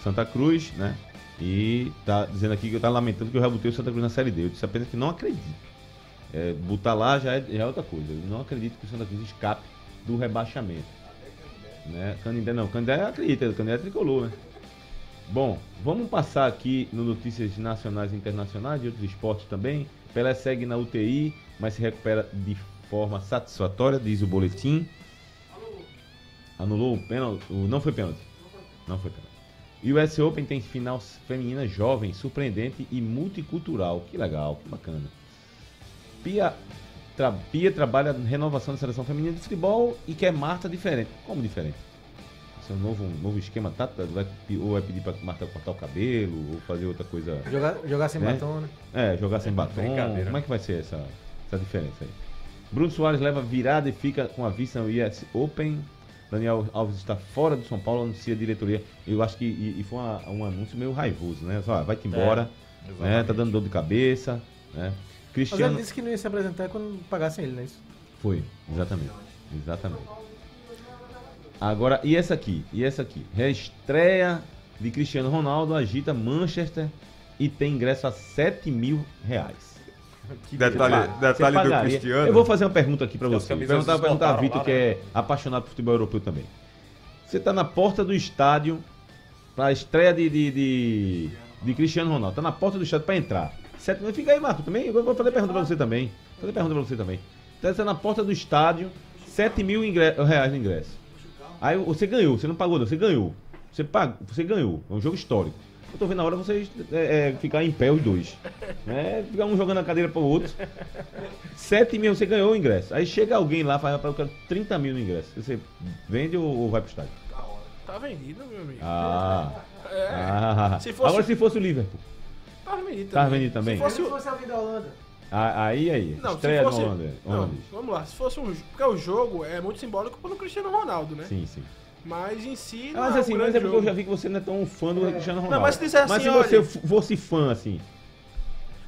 A: Santa Cruz, né? E tá dizendo aqui que tá lamentando que eu rebutei o Santa Cruz na Série D. Eu disse apenas que não acredito. É, botar lá já é, já é outra coisa. Eu não acredito que o Santa Cruz escape do rebaixamento. Né? Canindé não, Canindé acredita, Canindé é tricolor, né? Bom, vamos passar aqui no notícias nacionais e internacionais de outros esportes também. Pelé segue na UTI, mas se recupera de forma satisfatória, diz o boletim. Anulou o pênalti? Não foi pênalti. Não foi pênalti. E o US Open tem final feminina jovem, surpreendente e multicultural. Que legal, que bacana. Pia, tra, Pia trabalha na renovação da seleção feminina de futebol e quer Marta diferente. Como diferente? Esse é um novo, um novo esquema, tá? Vai, ou vai pedir pra Marta cortar o cabelo, ou fazer outra coisa.
B: Jogar, jogar sem
A: Né?
B: batom, né?
A: É, jogar sem batom. Como é que vai ser essa, essa diferença aí? Bruno Soares leva virada e fica com a vista no US Open. Daniel Alves está fora do São Paulo, anuncia a diretoria. Eu acho que e, e foi uma- um anúncio meio raivoso, né? Só, ah, vai-te embora, né?
D: exatamente.
A: Tá dando dor de cabeça, né?
B: Mas
A: Cristiano...
B: ele disse que não ia se apresentar quando pagassem ele, não é isso?
A: Foi, exatamente. Exatamente. Agora, e essa aqui? E essa aqui? Reestreia de Cristiano Ronaldo agita Manchester e tem ingresso a 7 mil reais.
C: Detalhe,
A: Você
C: detalhe do? Cristiano.
A: Eu vou fazer uma pergunta aqui pra
D: As
A: você.
D: camisas
A: Perguntar, perguntar a Vitor,
D: lá,
A: que
D: né?
A: é apaixonado por futebol europeu também. Você tá na porta do estádio pra estreia de, de, de, de Cristiano Ronaldo. Tá na porta do estádio pra entrar. Sete. Fica aí, Marco, também. Eu vou fazer pergunta pra você também. Vou fazer pergunta pra você também. Então, você tá na porta do estádio, 7 mil reais no ingresso. Aí você ganhou, você não pagou, não, você ganhou. Você, pagou, você ganhou. É um jogo histórico. Eu tô vendo a hora vocês é, é, ficar em pé os dois. Né? Ficar um jogando a cadeira pro outro. 7 mil, você ganhou o ingresso. Aí chega alguém lá e fala, eu quero 30 mil no ingresso. Você vende ou, ou vai pro estádio?
E: Tá vendido, meu amigo.
A: Ah.
E: É.
A: ah.
E: Se fosse-
A: Agora se fosse o Liverpool.
E: Tá vendido também. Se fosse,
B: Se fosse alguém da Holanda.
A: Ah, Aí, aí.
E: Não,
A: Estreia
E: se fosse.
A: onde?
E: Não,
A: onde?
E: vamos lá. Se fosse um. Porque o jogo é muito simbólico pelo Cristiano Ronaldo, né?
A: Sim, sim.
E: Mas em si. Não
A: Mas
E: é um
A: assim, mas
E: grande
A: é porque eu
E: jogo.
A: já vi que você não é tão fã do Cristiano Ronaldo.
E: mas se disser
A: Mas
E: assim,
A: se você
E: olha-
A: f- fosse fã, assim,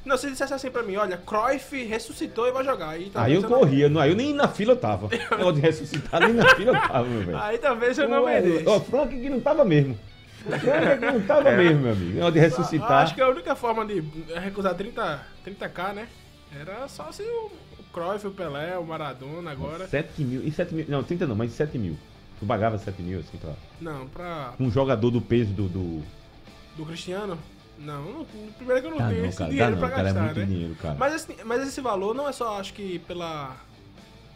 E: Não, se dissesse assim pra mim, olha, Cruyff ressuscitou e vai jogar. Aí,
A: aí eu
E: não-
A: corria. Não, aí eu nem na fila eu tava. Negócio de ressuscitar, nem na fila eu tava, meu velho.
E: Aí talvez eu não mereça.
A: Ó, Frank que não tava mesmo. Não tava mesmo, meu amigo. Negócio de
E: Eu
A: ressuscitar.
E: Acho que a única forma de recusar 30, 30k, né? Era só se o Cruyff, o Pelé, o Maradona agora.
A: 7 mil. E 7 mil. Não, 30 não, mas 7 mil. Tu pagava 7 mil, assim, pra.
E: Não, pra.
A: Um jogador do peso do. do...
E: Do Cristiano? Não, não primeiro que eu não
A: Dá
E: tenho
A: não,
E: esse
A: cara.
E: Dinheiro
A: não,
E: pra
A: cara. É
E: gastar,
A: muito
E: né?
A: dinheiro, cara.
E: Mas esse, mas esse valor não é só, acho que, pela.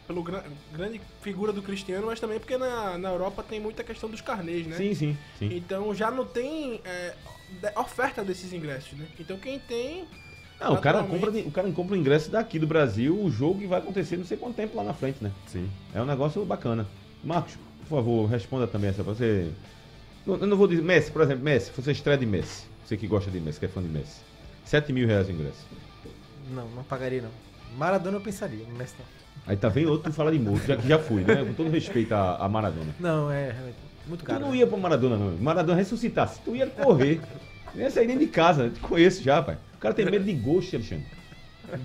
E: Pelo gran- grande figura do Cristiano, mas também porque na, na Europa tem muita questão dos carnês, né?
A: Sim, sim, sim.
E: Então já não tem é, oferta desses ingressos, né? Então quem tem.
A: Não, o cara, compra, o cara compra o ingresso daqui do Brasil, o jogo que vai acontecer não sei quanto tempo lá na frente, né?
C: Sim.
A: É um negócio bacana. Marcos, por favor, responda também essa pra você. Eu não vou dizer. Messi, por exemplo, Messi, você estreia de Messi. Você que gosta de Messi, que é fã de Messi. 7 mil reais o ingresso.
B: Não, não pagaria não. Maradona eu pensaria, mas não.
A: Aí tá vendo outro fala de morto, já que já fui, né? Com todo respeito a, a Maradona.
B: Não, é realmente muito
A: Tu
B: caro.
A: não
B: né?
A: ia pro Maradona, não. Maradona ressuscitasse. Tu ia correr. Não ia sair nem de casa. Eu te conheço já, pai. O cara tem medo de ghost, Alexandre.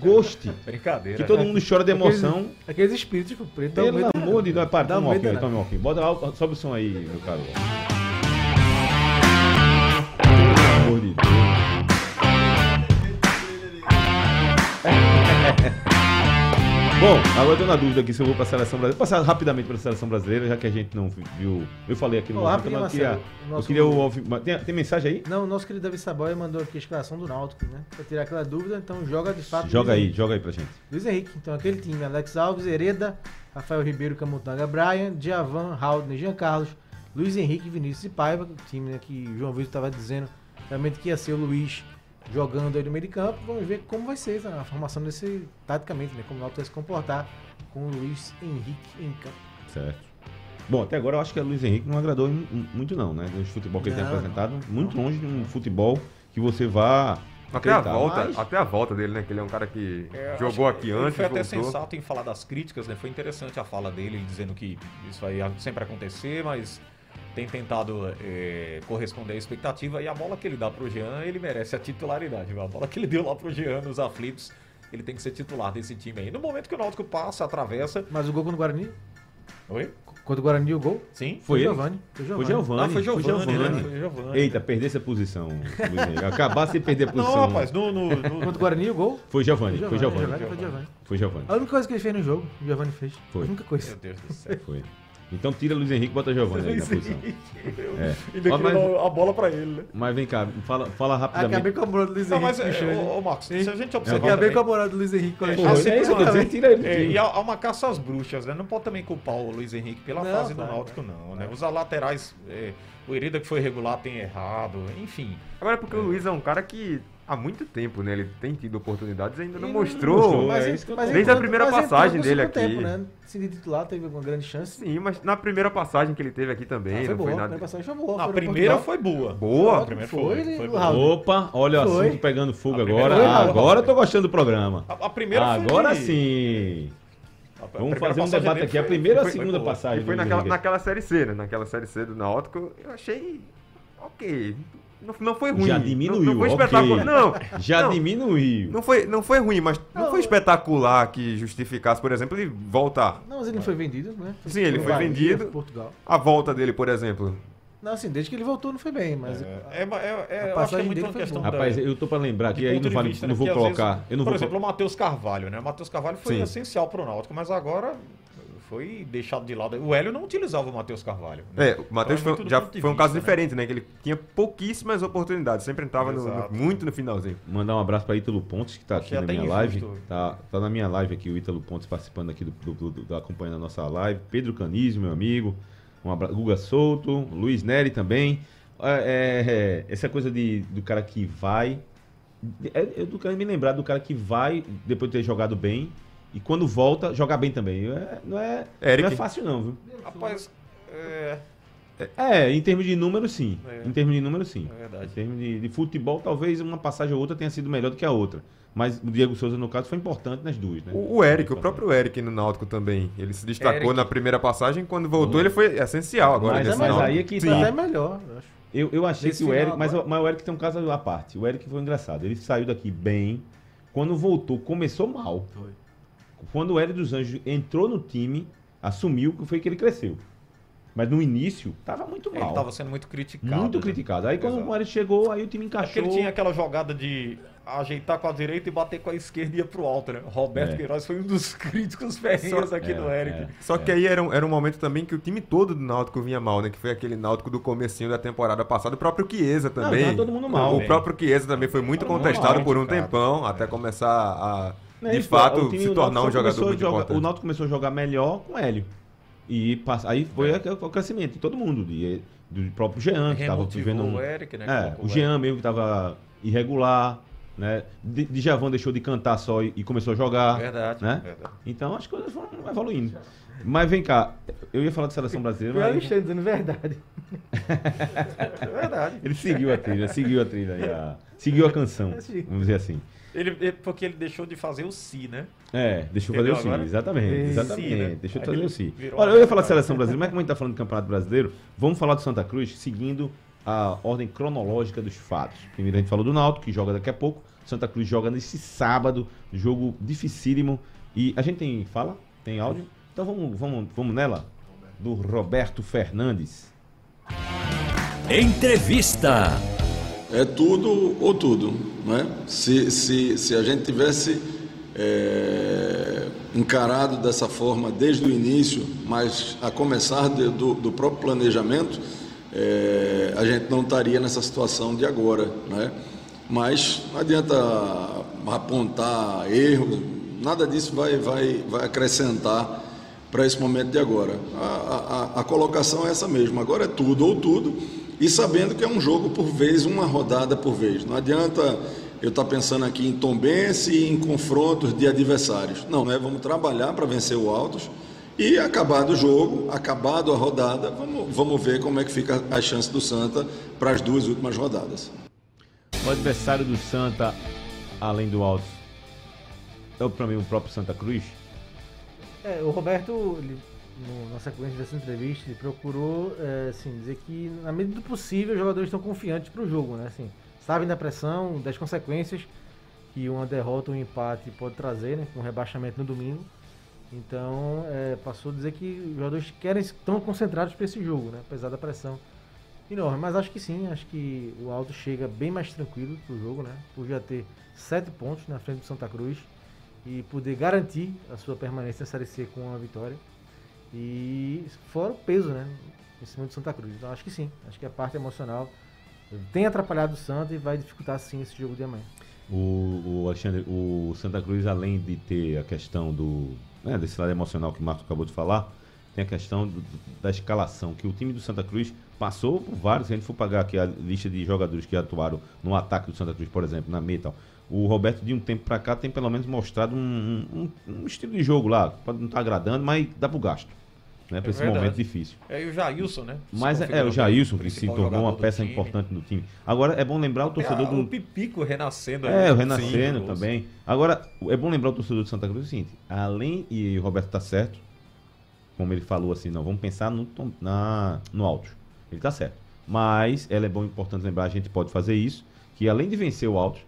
A: Ghost.
D: Brincadeira.
A: Que todo mundo chora de emoção.
B: Aqueles espíritos tipo, preto
A: Pelo
B: medo.
A: amor de Deus, para,
B: Dá
A: toma um alquinho,
B: né?
A: toma um alquinho. Bota lá, sobe o som aí, meu caro. Bom, agora eu tô na dúvida aqui se eu vou pra seleção brasileira. Passar rapidamente pra seleção brasileira, já que a gente não viu. Eu falei aqui no
B: Ô,
A: momento, mas eu queria,
B: Marcelo,
A: eu queria o. Tem, tem mensagem aí?
B: Não, o nosso querido Davi Saboia mandou aqui a escalação do Náutico, né? Pra tirar aquela dúvida, então joga de fato.
A: Joga aí,
B: Henrique.
A: joga aí pra gente.
B: Luiz Henrique, então aquele time, Alex Alves, Hereda, Rafael Ribeiro, Camutanga, Brian, Djavan, Haldner, Jean Carlos, Luiz Henrique, Vinícius e Paiva, o time né, que o João Vitor estava dizendo realmente que ia ser o Luiz jogando aí no meio de campo. Vamos ver como vai ser a formação desse, taticamente, né? Como o Náutico vai se comportar com o Luiz Henrique em campo.
A: Certo. Bom, até agora eu acho que o Luiz Henrique não agradou mu- muito não, né? Do futebol que ele tem
B: Não,
A: apresentado. Muito longe de um futebol que você vá
C: Até a volta,
A: Mas-
C: até a volta dele, né? Que ele é um cara que
D: É,
C: jogou aqui
D: que
C: antes,
D: foi até
C: voltou.
D: sensato em falar das críticas, né? Foi interessante a fala dele, ele dizendo que isso vai sempre acontecer, mas tem tentado é, corresponder à expectativa. E a bola que ele dá pro Jean, ele merece a titularidade. A bola que ele deu lá pro Jean nos aflitos, ele tem que ser titular desse time aí. No momento que o Náutico passa, atravessa.
B: Mas o gol contra o Guarani?
D: Oi?
B: Contra o Guarani o gol?
D: Sim?
A: Foi ele?
B: Giovani. Foi
A: Foi
B: Giovani.
D: Ah, foi Giovani,
A: Giovani.
D: né? Foi Giovani.
A: Eita, perdesse a posição. Acabasse de perder a posição.
D: Não, rapaz, no. no, no-
B: Contra o Guarani o gol?
A: Foi Giovani, foi Giovani.
B: Giovani, foi Giovani.
A: Foi Giovani.
B: A única coisa que ele fez no jogo, o Giovani fez.
A: Foi.
B: A única coisa.
D: Meu Deus do céu.
A: Foi. Então tira Luiz Henrique e bota Giovani aí na posição. É.
D: Ainda
A: mas,
D: a bola pra ele, né?
A: mas vem cá, fala, fala rapidamente.
B: Acabei com a moral do Luiz
D: Não,
B: Henrique.
D: mas, é, ô, ô, Marcos, se a gente observar.
B: Acabei
D: também-
B: com a moral do Luiz Henrique.
D: É,
B: ele
A: Pô,
B: chegou.
D: assim,
A: é isso que eu tô dizendo, tira ele
D: É, e há, uma caça às bruxas, né? Não pode também culpar o Luiz Henrique pela
B: Não,
D: fase do Náutico, não, né? Os laterais, é, o Hereda que foi regular tem errado, enfim.
C: Agora é porque o Luiz é um cara que há muito tempo, né? Ele tem tido oportunidades e ainda não
A: E não
C: mostrou.
A: mostrou,
B: Mas,
A: é eu tô-
B: mas
C: Desde a primeira
B: mas entrou
C: passagem dele aqui.
B: Tempo, né? Se de titular teve uma grande chance.
C: Sim, mas na primeira passagem que ele teve aqui também,
B: Ah, foi
C: não
B: boa.
C: foi
B: A
C: nada.
B: primeira passagem foi boa.
D: A
B: foi no
D: primeira foi boa.
C: Boa.
D: A primeira
B: Foi,
D: foi,
B: ele-
D: foi
B: o
D: boa.
A: Opa, olha o assunto pegando fogo
D: A
A: agora.
D: foi,
A: agora eu tô gostando do programa.
D: A, a primeira foi
A: Agora sim.
D: a- a
A: Vamos fazer um debate aqui. A primeira ou a segunda passagem?
C: E foi naquela, naquela série C, né? Naquela série C do Náutico, eu achei ok. Não, não foi ruim.
A: Já
C: Não-
A: diminuiu,
C: Não, foi
A: ok.
C: espetacular. Não,
A: Já
C: não,
A: diminuiu.
C: não foi, não foi ruim, mas não,
B: Não.
C: foi espetacular que justificasse, por exemplo, ele voltar.
B: Não, mas ele não foi vendido, né?
C: Sim, ele foi
B: Bahia,
C: vendido.
B: foi Portugal.
C: A volta dele, por exemplo.
B: Não, assim, desde que ele voltou não foi bem, mas...
D: É, é, é, é, acho que é
B: passagem
D: muito
B: dele
D: uma
B: foi
D: questão da-
A: Rapaz, eu tô pra lembrar aqui, aí não, vale,
D: vista,
A: não
D: né?
A: vou colocar.
D: vezes,
A: eu não
D: por
A: vou
D: exemplo, o Matheus Carvalho, né? O Matheus Carvalho foi
C: Sim.
D: essencial pro Náutico, mas agora foi deixado de lado. O Hélio não utilizava o Matheus Carvalho. né?
C: É, o Matheus
D: Então, é
C: foi, já foi um caso
D: vista, né?
C: diferente, né? Que ele tinha pouquíssimas oportunidades, sempre entrava no- no- muito no finalzinho.
A: Mandar um abraço para Ítalo Pontes, que tá aqui na minha
D: injusto.
A: live. Tá, tá na minha live aqui, o Ítalo Pontes participando aqui do, do, do- do- acompanhando a nossa live. Pedro Canísio, meu amigo. Um abraço. Guga Souto, Luiz Neri também. É, é, essa coisa de, do cara que vai. É, eu tô querendo me lembrar do cara que vai, depois de ter jogado bem, e quando volta, jogar bem também. É, não, é,
C: Eric.
A: não é fácil, não, viu?
D: Rapaz, é,
A: É, em termos de número, sim.
D: É.
A: Em termos de número, sim.
D: É verdade.
A: Em termos de, de futebol, talvez uma passagem ou outra tenha sido melhor do que a outra. Mas o Diego Souza, no caso, foi importante nas duas, né?
C: O, o Eric, o próprio Eric no Náutico também. Ele se destacou
D: Eric.
C: na primeira passagem, quando voltou ele foi essencial agora
A: Mas-
C: nesse
A: mas aí é que
C: Sim.
A: tá.
B: É melhor, eu acho.
A: Eu, eu achei
B: Nesse
A: que o Eric. Mas, mas o Eric tem um caso à parte. O Eric foi engraçado. Ele saiu daqui bem. Quando voltou, começou mal.
B: Foi.
A: Quando o Hélio dos Anjos entrou no time, assumiu que foi que ele cresceu. Mas no início, tava muito
D: Ele
A: mal.
D: estava sendo muito criticado.
A: muito
D: né?
A: criticado. Aí quando
D: Exato.
A: o Hélio chegou, aí o time
D: É porque
A: encaixou.
D: ele tinha aquela jogada de ajeitar com a direita e bater com a esquerda e ir pro alto, né? Roberto
A: É.
D: Queiroz foi um dos críticos ferrenhos aqui
A: é,
D: do Eric.
A: é.
C: Só que aí era um, era um momento também que o time todo do Náutico vinha mal, né? Que foi aquele Náutico do comecinho da temporada passada. O próprio Chiesa também.
A: tava todo mundo mal.
C: O próprio Chiesa também foi muito
A: Todo
C: contestado
A: mal,
C: por um tempão, até começar a, de
A: isso,
C: fato,
A: o time-
C: se tornar um jogador muito
A: jogar-
C: importante.
A: O Náutico começou a jogar melhor com o Hélio. E passa- aí foi
D: É.
A: aquele- o crescimento de todo mundo. De, do próprio Jean, que estava vivendo. um-
D: o Eric, né?
A: É, o Jean mesmo que estava irregular. Né? De, Djavan deixou de cantar só e, e começou a jogar.
D: Verdade,
A: Né?
D: verdade.
A: Então as coisas foram evoluindo. Mas vem cá, eu ia falar de seleção brasileira,
B: Eu
A: mas
B: Alexandre dizendo verdade.
D: É verdade.
A: ele seguiu a trilha, seguiu a trilha, a- seguiu a canção,
B: Sim.
A: vamos dizer assim.
D: Ele, ele- porque ele deixou de fazer o si, né?
A: É, deixa eu fazer
D: Entendeu
A: o
D: agora?
A: exatamente, exatamente.
D: né?
A: Deixa eu
D: Aí
A: fazer o
D: virou
A: Olha, eu ia falar de seleção brasileira, mas como a gente tá falando do Campeonato Brasileiro, vamos falar do Santa Cruz, seguindo a ordem cronológica dos fatos. Primeiro a gente falou do Náutico, que joga daqui a pouco. Santa Cruz joga nesse sábado, jogo dificílimo. E a gente tem fala? Tem áudio? Então vamos, vamos, vamos nela? Do Roberto Fernandes.
F: Entrevista.
G: É tudo ou tudo, né? Se, se, se a gente tivesse é, encarado dessa forma desde o início, mas a começar de- do, do próprio planejamento, é, a gente não estaria nessa situação de agora, né? Mas não adianta apontar erros, nada disso vai, vai, vai acrescentar para esse momento de agora. A, a- a colocação é essa mesmo, agora é tudo ou tudo, e sabendo que é um jogo por vez, uma rodada por vez. Não adianta eu estar pensando aqui em Tombense e em confrontos de adversários. Não, né? vamos trabalhar para vencer o Altos e acabado o jogo, acabado a rodada, vamos, vamos ver como é que fica a chance do Santa para as duas últimas rodadas.
A: O adversário do Santa, além do Altos, é para mim o próprio Santa Cruz.
B: É, o Roberto, no- na sequência dessa entrevista, ele procurou é, assim, dizer que, na medida do possível, os jogadores estão confiantes para o jogo, né? Assim, sabem da pressão, das consequências que uma derrota um empate pode trazer, né? Com o rebaixamento no domingo. Então, é, passou a dizer que os jogadores querem, estão concentrados para esse jogo, né? Apesar da pressão enorme. Mas acho que sim, acho que o Alto chega bem mais tranquilo pro jogo, né? Por já ter sete pontos na frente do Santa Cruz e poder garantir a sua permanência na Série C com uma vitória. E fora o peso, né? Em cima do Santa Cruz. Então acho que sim, acho que a parte emocional tem atrapalhado o Santa e vai dificultar sim esse jogo de amanhã.
A: O, o Alexandre, o Santa Cruz, além de ter a questão do. Né, desse lado emocional que o Marcos acabou de falar, tem a questão do- da escalação, que o time do Santa Cruz passou por vários. Se a gente for pagar aqui a lista de jogadores que atuaram no ataque do Santa Cruz, por exemplo, na Metal, o Roberto, de um tempo pra cá, tem pelo menos mostrado um, um- um estilo de jogo lá. Pode não estar agradando, mas dá pro gasto. Né, pra
D: É
A: esse
D: verdade.
A: momento difícil.
D: É e o Jailson, né?
A: Mas é, é o Jailson, que se tornou uma peça importante no time. Agora é bom lembrar o torcedor
D: É,
A: do.
D: O Pipico renascendo.
A: É, o Renascendo
D: Sim,
A: também. Agora, é bom lembrar o torcedor de Santa Cruz o seguinte: além, e o Roberto tá certo, como ele falou assim, não, vamos pensar no, na, no alto. Ele tá certo. Mas ela é bom importante lembrar, a gente pode fazer isso, que além de vencer o alto,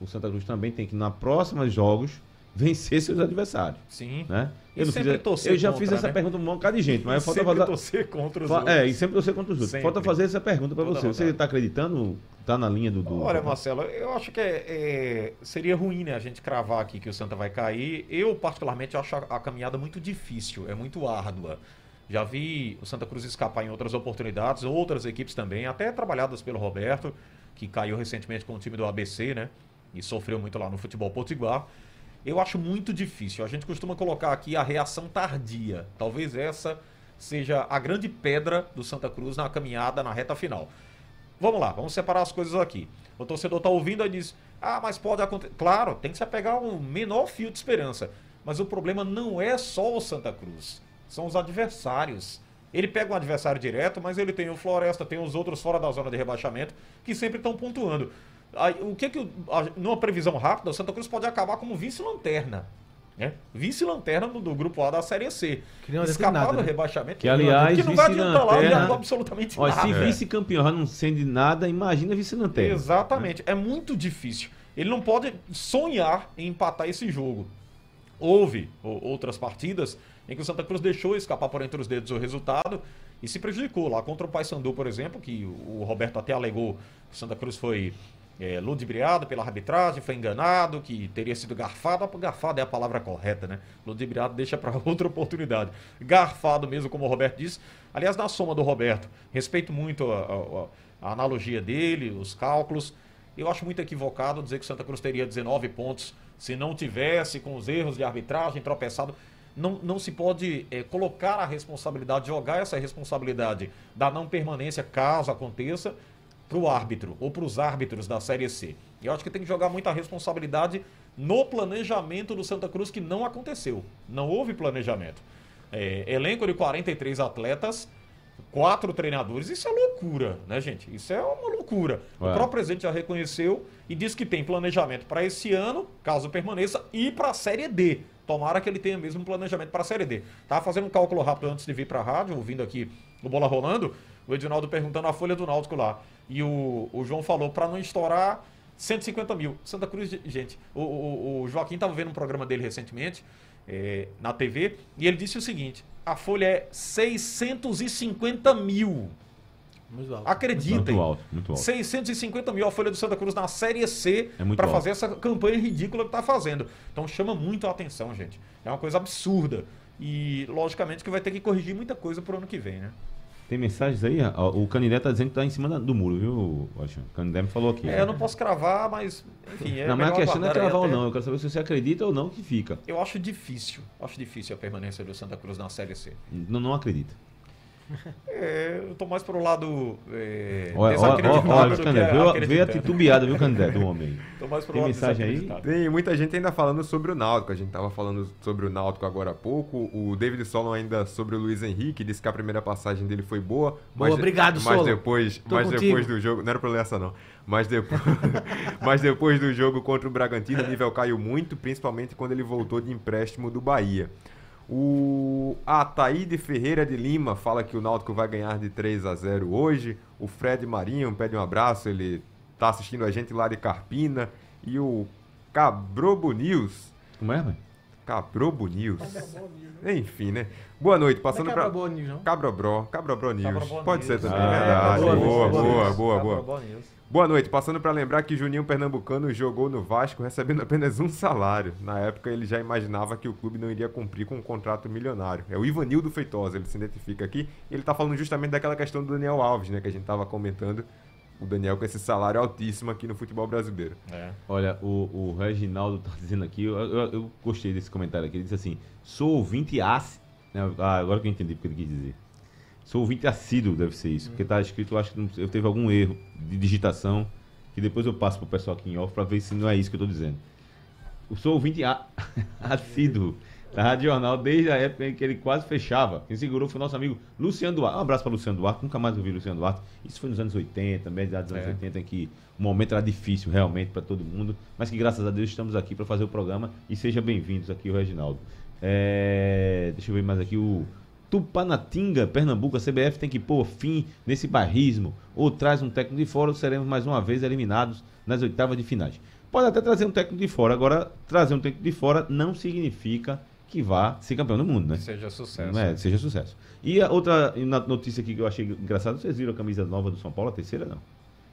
A: o Santa Cruz também tem que, na próxima jogos, vencer seus adversários.
D: Sim.
A: Né?
D: E
A: Eu, não
D: sempre
A: fiz, eu já
D: contra,
A: fiz essa
D: né?
A: pergunta um bocado de gente, mas falta
D: Sempre
A: fazer.
D: torcer contra os
A: Fa-
D: outros.
A: É, e sempre torcer contra os outros.
D: Sempre.
A: Falta fazer essa pergunta
D: Toda
A: você. Você
D: rodada.
A: tá acreditando? Tá na linha do. do-
D: Olha, Marcelo, eu acho que é- é- seria ruim né, a gente cravar aqui que o Santa vai cair. Eu, particularmente, acho a, a caminhada muito difícil, é muito árdua. Já vi o Santa Cruz escapar em outras oportunidades, outras equipes também, até trabalhadas pelo Roberto, que caiu recentemente com o time do ABC, né? E sofreu muito lá no futebol potiguar. Eu acho muito difícil. A gente costuma colocar aqui a reação tardia. Talvez essa seja a grande pedra do Santa Cruz na caminhada na reta final. Vamos lá, vamos separar as coisas aqui. O torcedor está ouvindo e diz: Ah, mas pode acontecer. Claro, tem que se apegar um menor fio de esperança. Mas o problema não é só o Santa Cruz, são os adversários. Ele pega um adversário direto, mas ele tem o Floresta, tem os outros fora da zona de rebaixamento, que sempre estão pontuando. Aí, o que que, o- a- numa previsão rápida, o Santa Cruz pode acabar como vice-lanterna. Né? Vice-lanterna do, do grupo A da Série C.
B: Que não
D: Escapar
B: adianta
D: do
B: nada, né?
D: rebaixamento.
A: Que, aliás,
D: que não vai adiantar lá de absolutamente
A: Olha,
D: nada.
A: se vice-campeão já não sendo nada, imagina vice-lanterna.
D: Exatamente. É muito difícil. Ele não pode sonhar em empatar esse jogo. Houve outras partidas em que o Santa Cruz deixou escapar por entre os dedos o resultado e se prejudicou. Lá contra o Paysandu, por exemplo, que o Roberto até alegou que o Santa Cruz foi é, ludibriado pela arbitragem, foi enganado, que teria sido garfado. Garfado é a palavra correta, né? Ludibriado deixa para outra oportunidade. Garfado mesmo, como o Roberto disse. Aliás, na soma do Roberto, respeito muito a, a- a analogia dele, os cálculos. Eu acho muito equivocado dizer que Santa Cruz teria 19 pontos se não tivesse, com os erros de arbitragem, tropeçado. Não, não se pode eh, colocar a responsabilidade, jogar essa responsabilidade da não permanência, caso aconteça, para o árbitro ou para os árbitros da Série C. Eu acho que tem que jogar muita responsabilidade no planejamento do Santa Cruz, que não aconteceu. Não houve planejamento. É, elenco de 43 atletas, quatro treinadores, isso é loucura, né, gente? Isso é uma loucura. O
A: Ué.
D: próprio presidente já reconheceu e disse que tem planejamento para esse ano, caso permaneça, e para a Série D. Tomara que ele tenha mesmo planejamento para a Série D. Tava fazendo um cálculo rápido antes de vir para a rádio, ouvindo aqui o Bola Rolando, o Edinaldo perguntando a folha do Náutico lá. E o, o João falou para não estourar 150 mil. Santa Cruz, gente, o, o, o Joaquim estava vendo um programa dele recentemente, eh, na TV, e ele disse o seguinte: a folha é 650 mil.
B: Muito alto.
D: Acreditem.
A: Muito alto, muito alto.
D: 650 mil a folha do Santa Cruz na Série C
A: É muito
D: para fazer essa campanha ridícula que tá fazendo. Então chama muito a atenção, gente. É uma coisa absurda. E, logicamente, que vai ter que corrigir muita coisa pro ano que vem, né?
A: Tem mensagens aí? O Canindé tá dizendo que tá em cima do muro, viu, Alexandre? O Canindé me falou aqui.
D: É, eu não posso cravar, mas, enfim. É
A: não, mas a questão não é cravar ou não. Eu quero saber se você acredita ou não que fica.
D: Eu acho difícil. Acho difícil a permanência do Santa Cruz na Série C.
A: Não, não acredita.
D: É, eu tô mais pro lado. É,
A: Olha,
D: desacreditado
A: olha,
D: do que
A: Canindé, veio, a- titubeada, viu, Canindé, do homem.
D: Tô mais pro
A: Tem
D: lado
A: mensagem aí?
C: Tem muita gente ainda falando sobre o Náutico. A gente tava falando sobre o Náutico agora há pouco. O David Solon ainda sobre o Luiz Henrique disse que a primeira passagem dele foi boa.
B: Boa,
C: mas,
B: obrigado,
C: mas
B: Solon.
C: depois,
B: Tô
C: mas
B: contigo.
C: depois do jogo, não era pra ler essa não. Mas depois, mas depois do jogo contra o Bragantino, o nível caiu muito, principalmente quando ele voltou de empréstimo do Bahia. O Ataíde Ferreira de Lima fala que o Náutico vai ganhar de 3 a 0 hoje. O Fred Marinho pede um abraço, ele tá assistindo a gente lá de Carpina. E o Cabrobo News.
A: Como é, mãe?
C: Cabrobo News. Enfim, né? Boa noite, passando
B: Não é
C: pra.
B: Cabrobo News, não?
C: Cabrobró, Cabrobró News.
D: Cabrobró
C: Pode ser
D: News.
C: também,
A: Ah,
C: verdade.
B: boa,
C: Boa,
B: boa,
C: boa,
B: boa.
C: noite, passando para lembrar que Juninho Pernambucano jogou no Vasco recebendo apenas um salário. Na época ele já imaginava que o clube não iria cumprir com um contrato milionário. É o Ivanildo Feitosa, ele se identifica aqui. Ele tá falando justamente daquela questão do Daniel Alves, né, que a gente tava comentando. O Daniel com esse salário altíssimo aqui no futebol brasileiro.
D: É.
A: Olha, o, o Reginaldo tá dizendo aqui, eu, eu- eu gostei desse comentário aqui. Ele disse assim: sou ouvinte ácido. Ah, agora que eu entendi porque ele quis dizer. Sou ouvinte assíduo, deve ser isso. Porque tá escrito, eu acho que eu teve algum erro de digitação. Que depois eu passo pro pessoal aqui em off pra ver se não é isso que eu tô dizendo. Eu sou ouvinte a- assíduo da Rádio Jornal desde a época em que ele quase fechava. Quem segurou foi o nosso amigo Luciano Duarte. Um abraço para Luciano Duarte, nunca mais ouvi Luciano Duarte. Isso foi nos anos 80, meados dos anos
D: É.
A: 80, em que o momento era difícil realmente para todo mundo, mas que graças a Deus estamos aqui para fazer o programa e seja bem-vindos aqui, o Reginaldo. É, Deixa eu ver mais aqui o. Tupanatinga, Pernambuco, a CBF tem que pôr fim nesse barrismo. Ou traz um técnico de fora ou seremos mais uma vez eliminados nas oitavas de finais. Pode até trazer um técnico de fora. Agora, trazer um técnico de fora não significa que vá ser campeão do mundo, né?
D: Seja sucesso.
A: É, seja sucesso. E a outra notícia aqui que eu achei engraçada, vocês viram a camisa nova do São Paulo, a terceira não?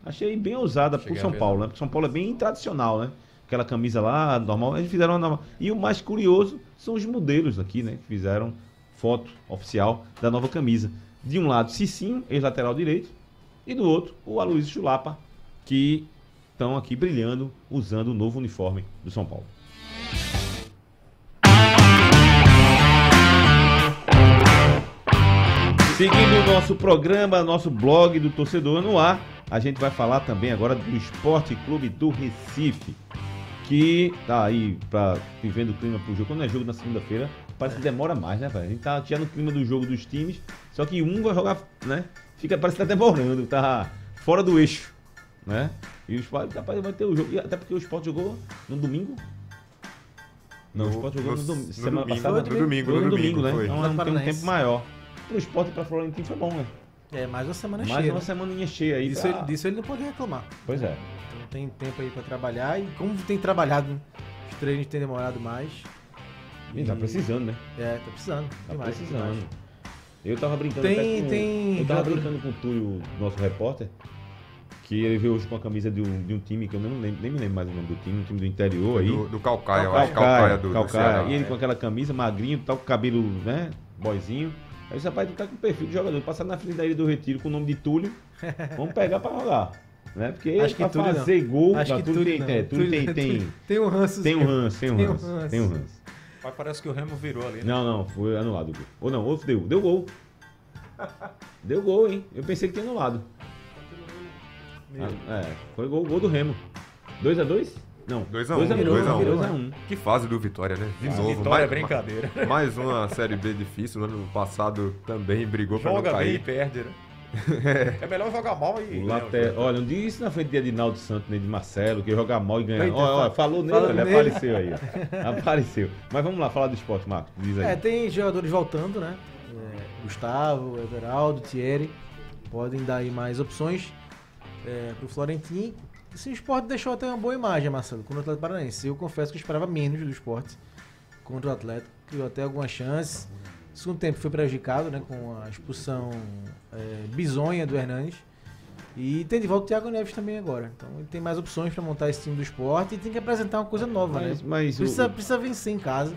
A: Achei bem ousada
D: Cheguei a
A: São Paulo,
D: não.
A: né? Porque São Paulo é bem tradicional, né? Aquela camisa lá, normal, eles fizeram uma nova. E o mais curioso são os modelos aqui, né? Que fizeram foto oficial da nova camisa. De um lado, Cicinho, ex-lateral direito, e do outro, o Aloysio Chulapa, que estão aqui brilhando usando o novo uniforme do São Paulo. Seguindo o nosso programa, nosso blog do Torcedor no ar, a gente vai falar também agora do Esporte Clube do Recife, que tá aí pra, vivendo o clima pro jogo. Quando é jogo na segunda-feira, parece que demora mais, né, velho? A gente tá já no clima do jogo dos times, só que um vai jogar, né? Fica, parece que tá demorando, tá fora do eixo, né? E o Sport, rapaz, vai ter o jogo. E até porque o Sport jogou no domingo. Não, o Sport jogou no,
C: no-
A: domingo.
C: no
A: Semana
C: domingo,
A: passada.
C: no domingo, no
A: no domingo,
C: domingo,
A: né?
C: foi.
A: Então tem um
B: Paranaense.
A: tempo maior. Pro Sport e pra Florentino foi bom, né?
B: É, mais uma semana
A: Mais
B: cheia.
A: uma
B: né?
A: semaninha cheia aí.
B: Disso,
A: pra-
B: ele, disso ele não pode reclamar.
A: Pois é.
B: Então tem tempo aí pra trabalhar e como tem trabalhado, os treinos têm demorado mais.
A: E tá precisando, né?
B: É, tá precisando.
A: Tá
B: demais,
A: precisando.
B: demais.
A: Eu tava brincando
B: Tem-
A: com,
B: tem
A: Eu tava brincando com o Túlio, nosso repórter, que ele veio hoje com a camisa de um, de um time que eu não lembro, nem me lembro mais o nome do time, um time do interior aí.
C: Do, do Calcaia, eu
A: Calcaia,
C: acho. Calcaia do, do
A: Calcaia.
C: Ceará.
A: E ele com aquela camisa, magrinho, tal, com o cabelo, né? Boizinho. Aí esse rapaz tu tá com perfil de jogador, passar na frente da ilha do Retiro com o nome de Túlio. Vamos pegar pra jogar. Né? Porque
B: Acho que
A: pra
B: Túlio não.
A: fazer gol,
B: Acho que
A: Túlio
B: tudo
A: tem,
B: não.
A: é, Túlio tem, tem,
B: tem um ranço.
A: tem um ranço, tem um
B: Tem um
A: ranço,
B: ranço.
A: tem um ranço.
D: Mas parece que o Remo virou ali, né?
A: Não, não, foi anulado o gol. Ou não, ou deu, deu gol. Deu gol, hein? Eu pensei que tinha anulado. Ah, é, foi gol, gol do Remo. 2x2? Não.
C: 2 a 1,
A: 2
B: virou,
C: 2 a 1.
B: virou.
A: 2x1.
C: Que fase do Vitória, né? De novo.
D: Vitória
C: mais,
D: é brincadeira.
C: Mais uma Série B difícil. No ano passado também brigou pra não
D: Joga bem e
C: cair.
D: perde, né? É melhor jogar mal e.
A: O
D: ganhar
A: later... Olha, não diz isso na frente de Edinaldo Santos, nem de Marcelo, que joga mal e ganha.
B: Eita,
A: Olha, olha,
B: fa-
A: falou nele,
B: fala
A: olha,
B: nele.
A: apareceu aí. Apareceu. Mas vamos lá, falar do esporte, Marcos. Diz aí.
B: É, tem jogadores voltando, né? É, Gustavo, Everaldo, Thierry. Podem dar aí mais opções é, pro Florentino. Esse esporte deixou até uma boa imagem, Marcelo, contra o Atlético Paranaense. Eu confesso que eu esperava menos do esporte contra o Atlético. Criou até algumas chances. Segundo tempo foi prejudicado, né? Com a expulsão é, bizonha do Hernandes. E tem de volta o Thiago Neves também agora. Então ele tem mais opções para montar esse time do esporte e tem que apresentar uma coisa nova,
A: Mas,
B: né?
A: mas o-
B: Precisa, precisa vencer em casa,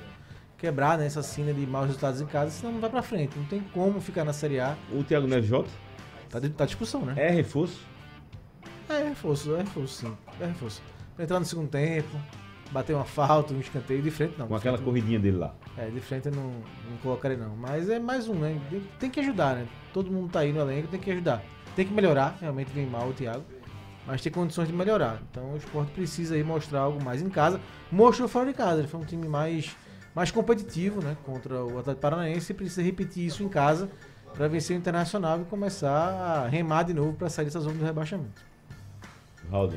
B: quebrar né, essa cena de maus resultados em casa, senão não vai pra frente. Não tem como ficar na Série A.
A: o, Thiago Neves Jota
B: Tá, de- tá discussão, né?
A: é reforço.
B: É, reforço, é reforço, sim. É reforço. Pra entrar no segundo tempo, bater uma falta, um escanteio de frente, não.
A: Com aquela
B: frente,
A: corridinha dele lá.
B: É, de frente eu não, não não. Mas é mais um, né? Tem, que ajudar, né? Todo mundo tá aí no elenco, tem que ajudar. Tem que melhorar, realmente vem mal o Thiago. Mas tem condições de melhorar. Então o esporte precisa aí mostrar algo mais em casa. Mostrou fora de casa. Ele foi um time mais, mais competitivo, né? Contra o Atlético Paranaense e precisa repetir isso em casa para vencer o Internacional e começar a remar de novo para sair dessa zona do rebaixamento.
A: Raul.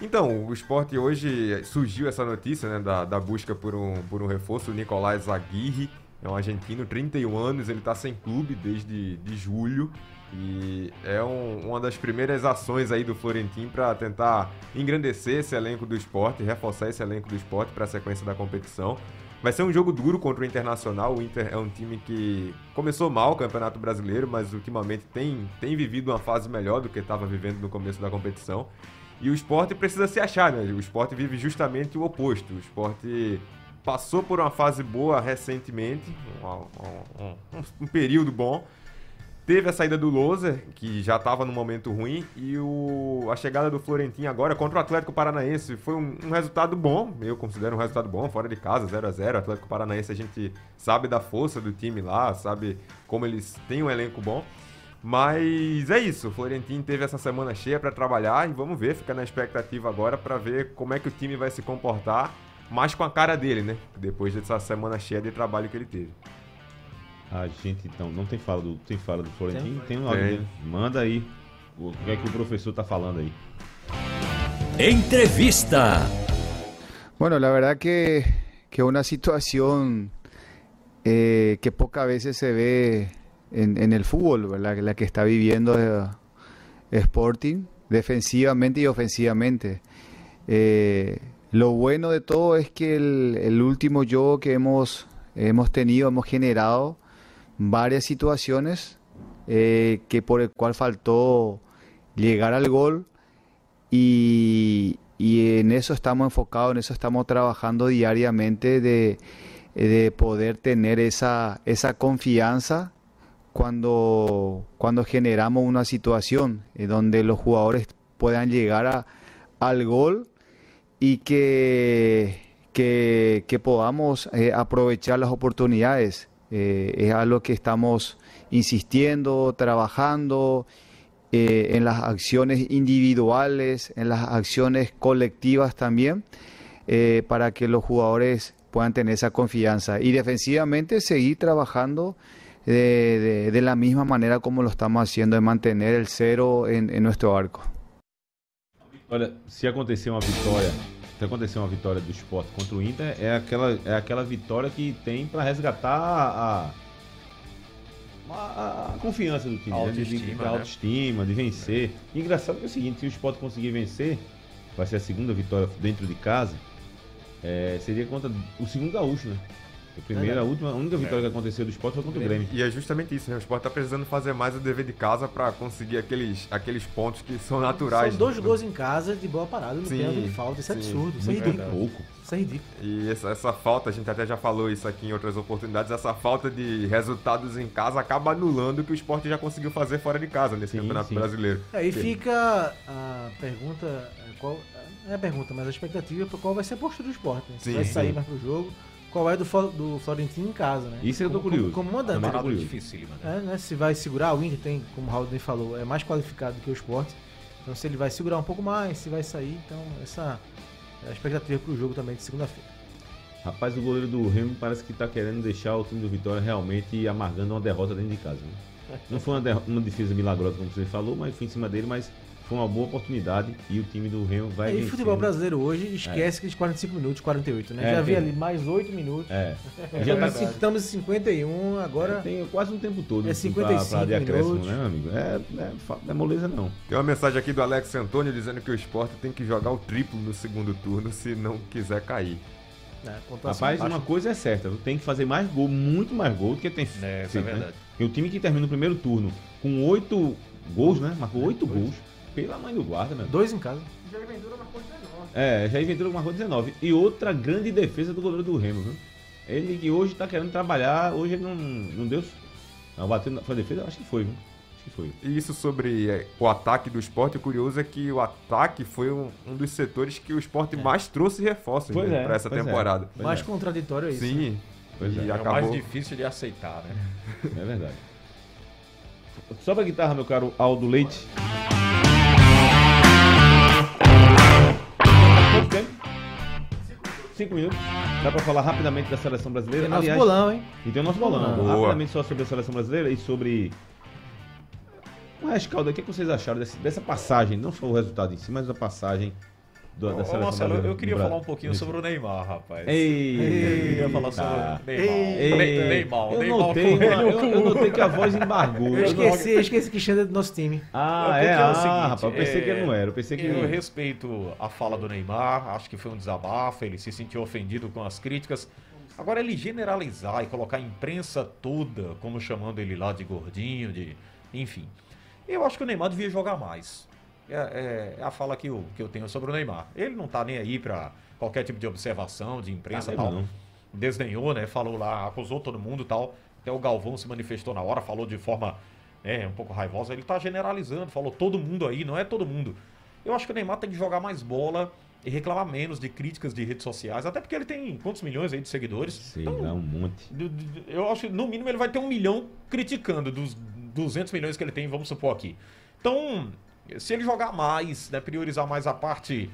C: Então, o esporte hoje surgiu essa notícia né, da, da busca por um, por um reforço. O Nicolás Aguirre é um argentino, 31 anos, ele está sem clube desde de julho. E é um- uma das primeiras ações aí do Florentino para tentar engrandecer esse elenco do esporte, reforçar esse elenco do esporte para a sequência da competição. Vai ser um jogo duro contra o Internacional. O Inter é um time que começou mal o Campeonato Brasileiro, mas ultimamente tem, tem vivido uma fase melhor do que estava vivendo no começo da competição. E o esporte precisa se achar, né? O esporte vive justamente o oposto. O esporte passou por uma fase boa recentemente, um, um- um- período bom. Teve a saída do Loser, que já estava num momento ruim, e o, a chegada do Florentino agora contra o Atlético Paranaense foi um, um resultado bom, eu considero um resultado bom, fora de casa, 0 a 0 Atlético Paranaense a gente sabe da força do time lá, sabe como eles têm um elenco bom. Mas é isso, o Florentino teve essa semana cheia para trabalhar e vamos ver, fica na expectativa agora para ver como é que o time vai se comportar, mais com a cara dele, né? Depois dessa semana cheia de trabalho que ele teve.
A: A gente, então, não tem fala do, tem fala do Florentino? Tem um áudio
C: Tem.
A: dele. Manda aí. O que é que o professor tá falando aí?
F: Entrevista.
H: Bueno, la verdad que, que una situación eh, que pocas veces se ve en, el fútbol. La que está viviendo eh, Sporting, defensivamente y ofensivamente. Eh, lo bueno de todo es que el, último juego que hemos, hemos tenido, hemos generado varias situaciones eh, que por el cual faltó llegar al gol y, y en eso estamos enfocados, en eso estamos trabajando diariamente de, de poder tener esa, esa confianza cuando, cuando generamos una situación eh, donde los jugadores puedan llegar a- al gol y que, que, podamos eh, aprovechar las oportunidades. Eh, es algo que estamos insistiendo, trabajando eh, en las acciones individuales, en las acciones colectivas también, para que los jugadores puedan tener esa confianza. Y defensivamente seguir trabajando de, de- de la misma manera como lo estamos haciendo, de mantener el cero en, en nuestro arco.
A: Olha, se acontecer uma vitória, se acontecer uma vitória do esporte contra o Inter, é aquela, é aquela vitória que tem pra resgatar a, a, a confiança do time,
D: A
A: né? De- de,
D: autoestima,
A: de,
D: né?
A: autoestima, de vencer. E engraçado que é o seguinte, se o esporte conseguir vencer, vai ser a segunda vitória dentro de casa, é, seria contra o segundo gaúcho, né? A primeira, a última, a única vitória que aconteceu do esporte foi contra o Grêmio.
C: E é justamente isso, né? O Sport tá precisando fazer mais o dever de casa pra conseguir aqueles, aqueles pontos que são naturais.
B: São dois
C: né?
B: gols em casa de boa parada,
C: Sim,
B: pênalti de falta. Isso é
C: sim.
B: absurdo, isso é ridículo.
A: pouco.
B: Isso é ridículo.
C: E essa, essa falta, a gente até já falou isso aqui em outras oportunidades, essa falta de resultados em casa acaba anulando o que o esporte já conseguiu fazer fora de casa nesse
A: Sim,
C: Campeonato
A: sim.
C: Brasileiro.
B: Aí É, fica a pergunta, é, qual, não é a pergunta, mas a expectativa para qual vai ser a postura do esporte. Né? Se
C: Sim,
B: vai sair
C: sim.
B: mais pro jogo, qual é do, do Florentino em casa, né?
A: Isso eu tô
B: Como-
A: curioso.
B: Como, como mandante.
D: Parada
A: curioso.
D: dificílima, né?
B: É, né? Se vai segurar, o Inter tem, como o Raul bem falou, é mais qualificado do que o esporte. Então se ele vai segurar um pouco mais, se vai sair, então essa é a expectativa pro jogo também de segunda-feira.
A: Rapaz, o goleiro do Remo parece que tá querendo deixar o time do Vitória realmente amargando uma derrota dentro de casa. né? Não foi uma, uma defesa milagrosa, como você falou, mas foi em cima dele, mas foi uma boa oportunidade e o time do Remo vai
B: e
A: vencendo.
B: futebol brasileiro hoje esquece aqueles 45 minutos, 48, né?
A: É,
B: Já vi
A: tem.
B: ali mais 8 minutos.
A: É.
B: Já
A: tá,
B: estamos, em 51, agora.
A: tem quase um tempo todo
B: É
A: assim, pra-
B: 55
A: pra de acréscimo,
B: minutos.
A: né, amigo? É, é, é moleza não.
C: Tem uma mensagem aqui do Alex Antônio dizendo que o esporte tem que jogar o triplo no segundo turno se não quiser cair.
B: né, pontuação
A: Rapaz,
B: baixa.
A: uma coisa é certa, tem que fazer mais gol, muito mais gol do que tem
D: É, isso é
A: feito, né?
D: verdade.
A: E o time que termina o primeiro turno com oito gols, né? Marcou oito gols. Pela mãe do guarda, meu.
B: Dois em casa.
A: É, Jair Ventura marcou 19. E outra grande defesa do goleiro do Remo, viu? Ele que hoje tá querendo trabalhar, hoje ele não, não deu. Não, bateu na foi a defesa? Acho que foi, viu? Acho que foi.
C: E isso sobre é, o ataque do esporte, o curioso é que o ataque foi um, um dos setores que o esporte mais trouxe reforços né,
A: é,
C: para essa
A: é.
C: temporada.
B: Mais
A: é.
B: contraditório é isso. né?
C: Sim.
A: Pois
C: e
A: é,
D: É o
C: acabou.
D: mais difícil de aceitar, né?
A: É verdade. Sobe a guitarra, meu caro Aldo Leite. Cinco minutos. Dá pra falar rapidamente da seleção brasileira?
B: Tem nosso
A: Aliás,
B: bolão, hein?
A: E tem o nosso bolão.
C: Boa.
A: Rapidamente só sobre a seleção brasileira e sobre. O rescaldo, o que, é que vocês acharam desse- dessa passagem? Não só o resultado em si, mas a passagem do, da
D: Ô,
A: seleção
D: Marcelo,
A: brasileira.
D: eu queria falar um pouquinho
A: Isso.
D: sobre o Neymar, rapaz.
A: Ei!
D: Eu queria falar sobre o Neymar.
A: Ei,
D: Ne- Neymar,
A: eu
D: Neymar
A: notei,
D: com
A: eu, eu notei que a voz embargou.
B: Eu
A: Eu
B: esqueci, eu esqueci que Xander é do nosso time.
A: Ah,
D: Porque
A: é?
D: é o
A: ah,
D: seguinte,
A: rapaz, eu pensei
D: é,
A: que ele não era. Eu pensei que
D: Eu respeito a fala do Neymar, acho que foi um desabafo, ele se sentiu ofendido com as críticas. Agora, ele generalizar e colocar a imprensa toda como chamando ele lá de gordinho, de. Enfim. Eu acho que o Neymar devia jogar mais. É, é- é a fala que eu, que eu tenho sobre o Neymar. Ele não tá nem aí pra qualquer tipo de observação, de imprensa e
A: Tá
D: tal.
A: mesmo,
D: Desdenhou, né? Falou lá, acusou todo mundo e tal. Até o Galvão se manifestou na hora, falou de forma né, um pouco raivosa. Ele tá generalizando, falou todo mundo aí, não é todo mundo. Eu acho que o Neymar tem que jogar mais bola e reclamar menos de críticas de redes sociais, até porque ele tem quantos milhões aí de seguidores?
A: Sei
D: Então,
A: lá, um monte.
D: Eu acho que no mínimo ele vai ter um milhão criticando dos 200 milhões que ele tem, vamos supor aqui. Então, se ele jogar mais, né, priorizar mais a parte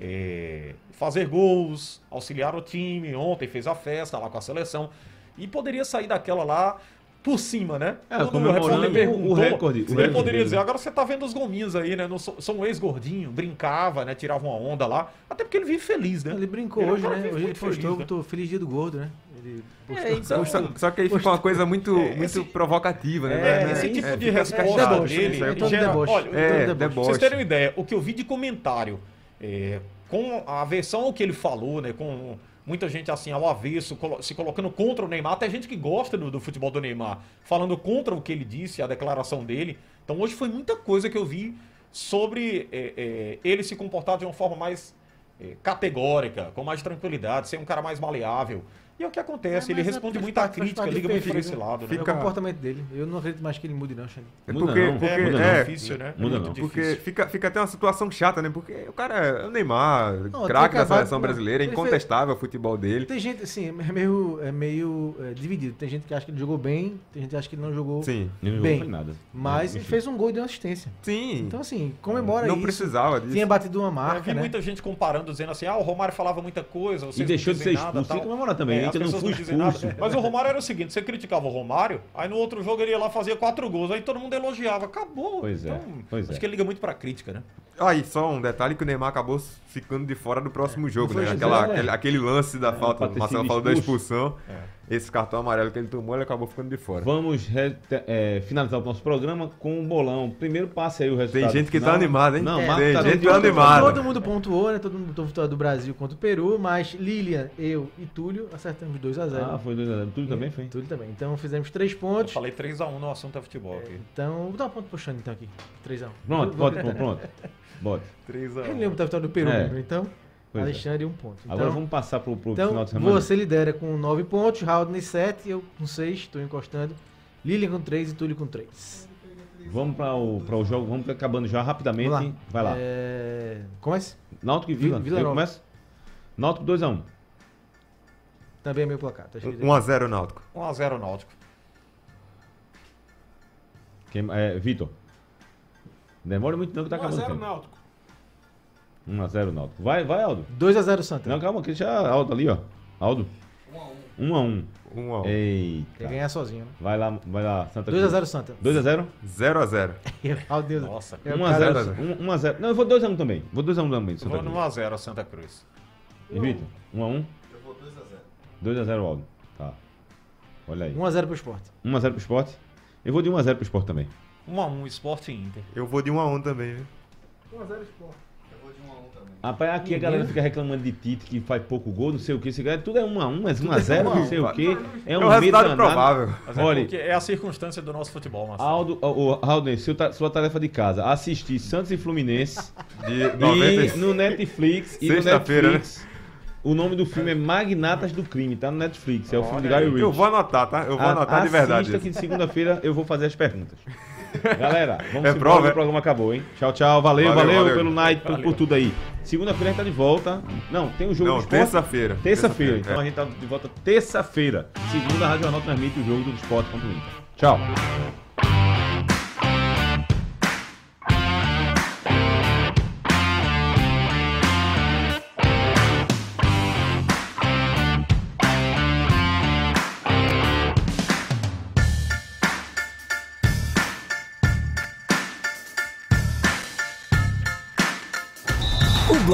D: é, fazer gols, auxiliar o time, ontem fez a festa lá com a seleção e poderia sair daquela lá por cima, né?
A: É,
D: Quando
A: comemorando o-
D: perguntou,
A: o recorde, o
D: ele
A: recorde
D: poderia dizer, agora você tá vendo os gominhos aí, né? Não sou um ex-gordinho, brincava, né? Tirava uma onda lá, até porque ele vive feliz, né?
B: Ele brincou
D: Ele é
B: hoje, né? Hoje ele
D: muito feliz,
B: postou,
D: né?
B: Feliz Dia do Gordo, né? Ele postou.
D: então,
C: Só, só que aí fica uma coisa muito, muito provocativa, né?
D: É,
C: Né?
D: esse tipo
C: É,
D: de
C: fica-
D: resposta
C: chato,
B: deboche,
C: isso
D: dele.
C: aí.
B: é
D: gera-
B: deboche.
D: olha,
C: É,
B: deboche.
D: Vocês terem uma ideia, o que eu vi de comentário é, com a versão que ele falou, né? Com muita gente assim ao avesso, se colocando contra o Neymar, até gente que gosta do, do futebol do Neymar, falando contra o que ele disse, a declaração dele. Então hoje foi muita coisa que eu vi sobre é, é, ele se comportar de uma forma mais é, categórica, com mais tranquilidade, ser um cara mais maleável. E é o que acontece,
B: É,
D: ele
B: é
D: responde
B: porque
D: muito à
B: faz parte
D: crítica, liga muito
B: perfil,
D: esse
B: né?
D: lado, né?
B: É o
C: Fica-
B: comportamento dele. Eu não acredito mais que ele mude, não, Xande.
C: É
A: Muda
C: porque,
A: não,
C: porque,
D: É muito
C: é,
D: difícil, né?
A: Muda
D: muito
A: não.
C: porque fica, fica até uma situação chata, né? Porque o cara é o Neymar,
B: Não,
C: craque da seleção
B: não,
C: brasileira, é incontestável o futebol dele.
B: Tem gente, assim, é meio, é meio é, dividido. Tem gente que acha que ele jogou bem, tem gente que acha que ele não jogou
C: Sim,
A: não
B: bem.
A: nada.
B: Mas
A: Enfim.
B: ele fez um gol e deu uma assistência.
C: sim.
B: Então, assim, comemora
C: não
B: isso.
C: precisava disso.
B: Tinha batido uma
D: Eu
B: marca,
D: vi
B: né?
D: muita gente comparando, dizendo assim, ah, o Romário falava muita coisa,
A: E
D: não
A: deixou de ser
D: nada,
A: expulso.
D: tal.
A: Tem que comemorar também,
D: É,
A: eu não
D: dizem nada. Mas o Romário era o seguinte, você criticava o Romário, aí no outro jogo ele ia lá fazia quatro gols, aí todo mundo elogiava. Acabou.
A: Pois é,
D: Então,
A: pois é.
D: Acho que ele liga muito pra crítica, né?
C: Aí, só um detalhe que o Neymar acabou ficando de fora do próximo jogo,
B: foi
C: né? Aquela,
A: é.
C: aquele, aquele lance da falta,
A: pra
C: o Marcelo falou da expulsão. Esse cartão amarelo que ele tomou, ele acabou ficando de fora.
A: Vamos re- te- é, finalizar o nosso programa com um bolão. Primeiro passe aí o resultado.
C: Tem gente que tá
A: final.
C: animada, hein?
A: Não,
C: É, tem
A: tá
C: gente tá animada.
B: Todo mundo pontuou, né? Todo mundo vitória do Brasil contra o Peru, mas Lilian, eu e Túlio acertamos 2x0.
A: Ah, foi 2x0. Tudo também foi?
B: Túlio também. Então fizemos 3
D: Eu
B: pontos.
D: falei 3x1 no assunto é futebol aqui.
B: Então, vou dar um ponto pro Xande então aqui. 3x1.
A: Pronto, pode, pronto, pronto. Bote.
D: 3x1.
B: Eu lembro da vitória do Peru,
A: É.
B: então.
A: Pois é.
B: Alexandre, um ponto. Então,
A: Agora vamos passar pro, pro
B: então
A: final de semana.
B: você lidera com 9 pontos, Haldney 7, eu com 6, estou encostando. Lilian com 3 e Túlio com 3.
A: Vamos para o, pra o jogo, vamos acabando já rapidamente.
B: Vamos lá.
A: Vai lá.
B: É... Comece?
A: Náutico e Vila.
B: Vila
A: Eu
B: Nova.
A: começo? Náutico 2x1.
B: Também é meu placar. Tá escrito aí.
C: 1x0 Náutico.
D: 1x0 Náutico.
A: Quem- É, Vitor. Demora muito não que tá acabando. o
E: 1x0
A: tempo.
E: Náutico.
A: 1x0 Náutico. Vai, vai, Aldo.
B: 2x0 Santa.
A: Não, calma, que já Aldo ali, ó. Aldo. 1x1.
C: 1x1.
B: Quer
A: Eita.
B: ganhar sozinho, né?
A: Vai lá, vai lá, Santa Cruz.
B: 2x0 Santa.
A: 2x0?
C: 0x0.
B: Meu Deus.
D: Nossa.
B: É o cara-
A: 1x0. 1x0. Não, eu vou 2x1 também. Vou 2x1 também.
D: Eu
A: Santa
D: vou
A: Cruz.
D: no 1x0 Santa Cruz.
A: E Vitor? 1x1? Eu vou 2x0. 2x0, Aldo. Tá. Olha aí.
B: 1x0 pro esporte.
A: 1x0 pro esporte. Eu vou de 1x0 pro esporte também.
D: 1x1 Sport e Inter.
C: Eu vou de 1x1 também, viu?
E: 1x0 Sport.
A: Rapaz, aqui a galera fica reclamando de Tite que faz pouco gol, não sei o que. Cara, tudo é 1x1, mas
B: é
A: 1x0,
B: 1 a 1.
A: não sei o que. É
C: É
A: um
C: um
A: medo
C: resultado provável.
D: Mas é
A: Olha,
D: porque é a circunstância do nosso futebol, Marcelo.
A: Aldo, o, o, Alden, seu ta- sua tarefa de casa, assistir Santos e Fluminense
C: De
A: e
C: 90...
A: no Netflix e no
C: Sexta-feira,
A: Netflix. O nome do filme é Magnatas do Crime, tá no Netflix. É o filme de Gary Ritchie.
C: Eu vou anotar, tá? Eu vou
A: A-
C: anotar de verdade.
A: Assista que de segunda-feira eu vou fazer as perguntas. Galera, vamos
C: É
A: embora,
C: prova,
A: o
C: é?
A: programa acabou, hein? Tchau, tchau. Valeu,
C: Valeu,
A: valeu,
C: valeu.
A: pelo night, por, por tudo aí. Segunda-feira a gente tá de volta. Não, tem o jogo
C: Não,
A: do esporte.
C: terça-feira.
A: Terça-feira.
C: Terça-feira,
A: Então
C: é.
A: a gente tá de volta terça-feira. Segunda, a Rádio Jornal transmite o jogo do esporte contra o Inter. Tchau.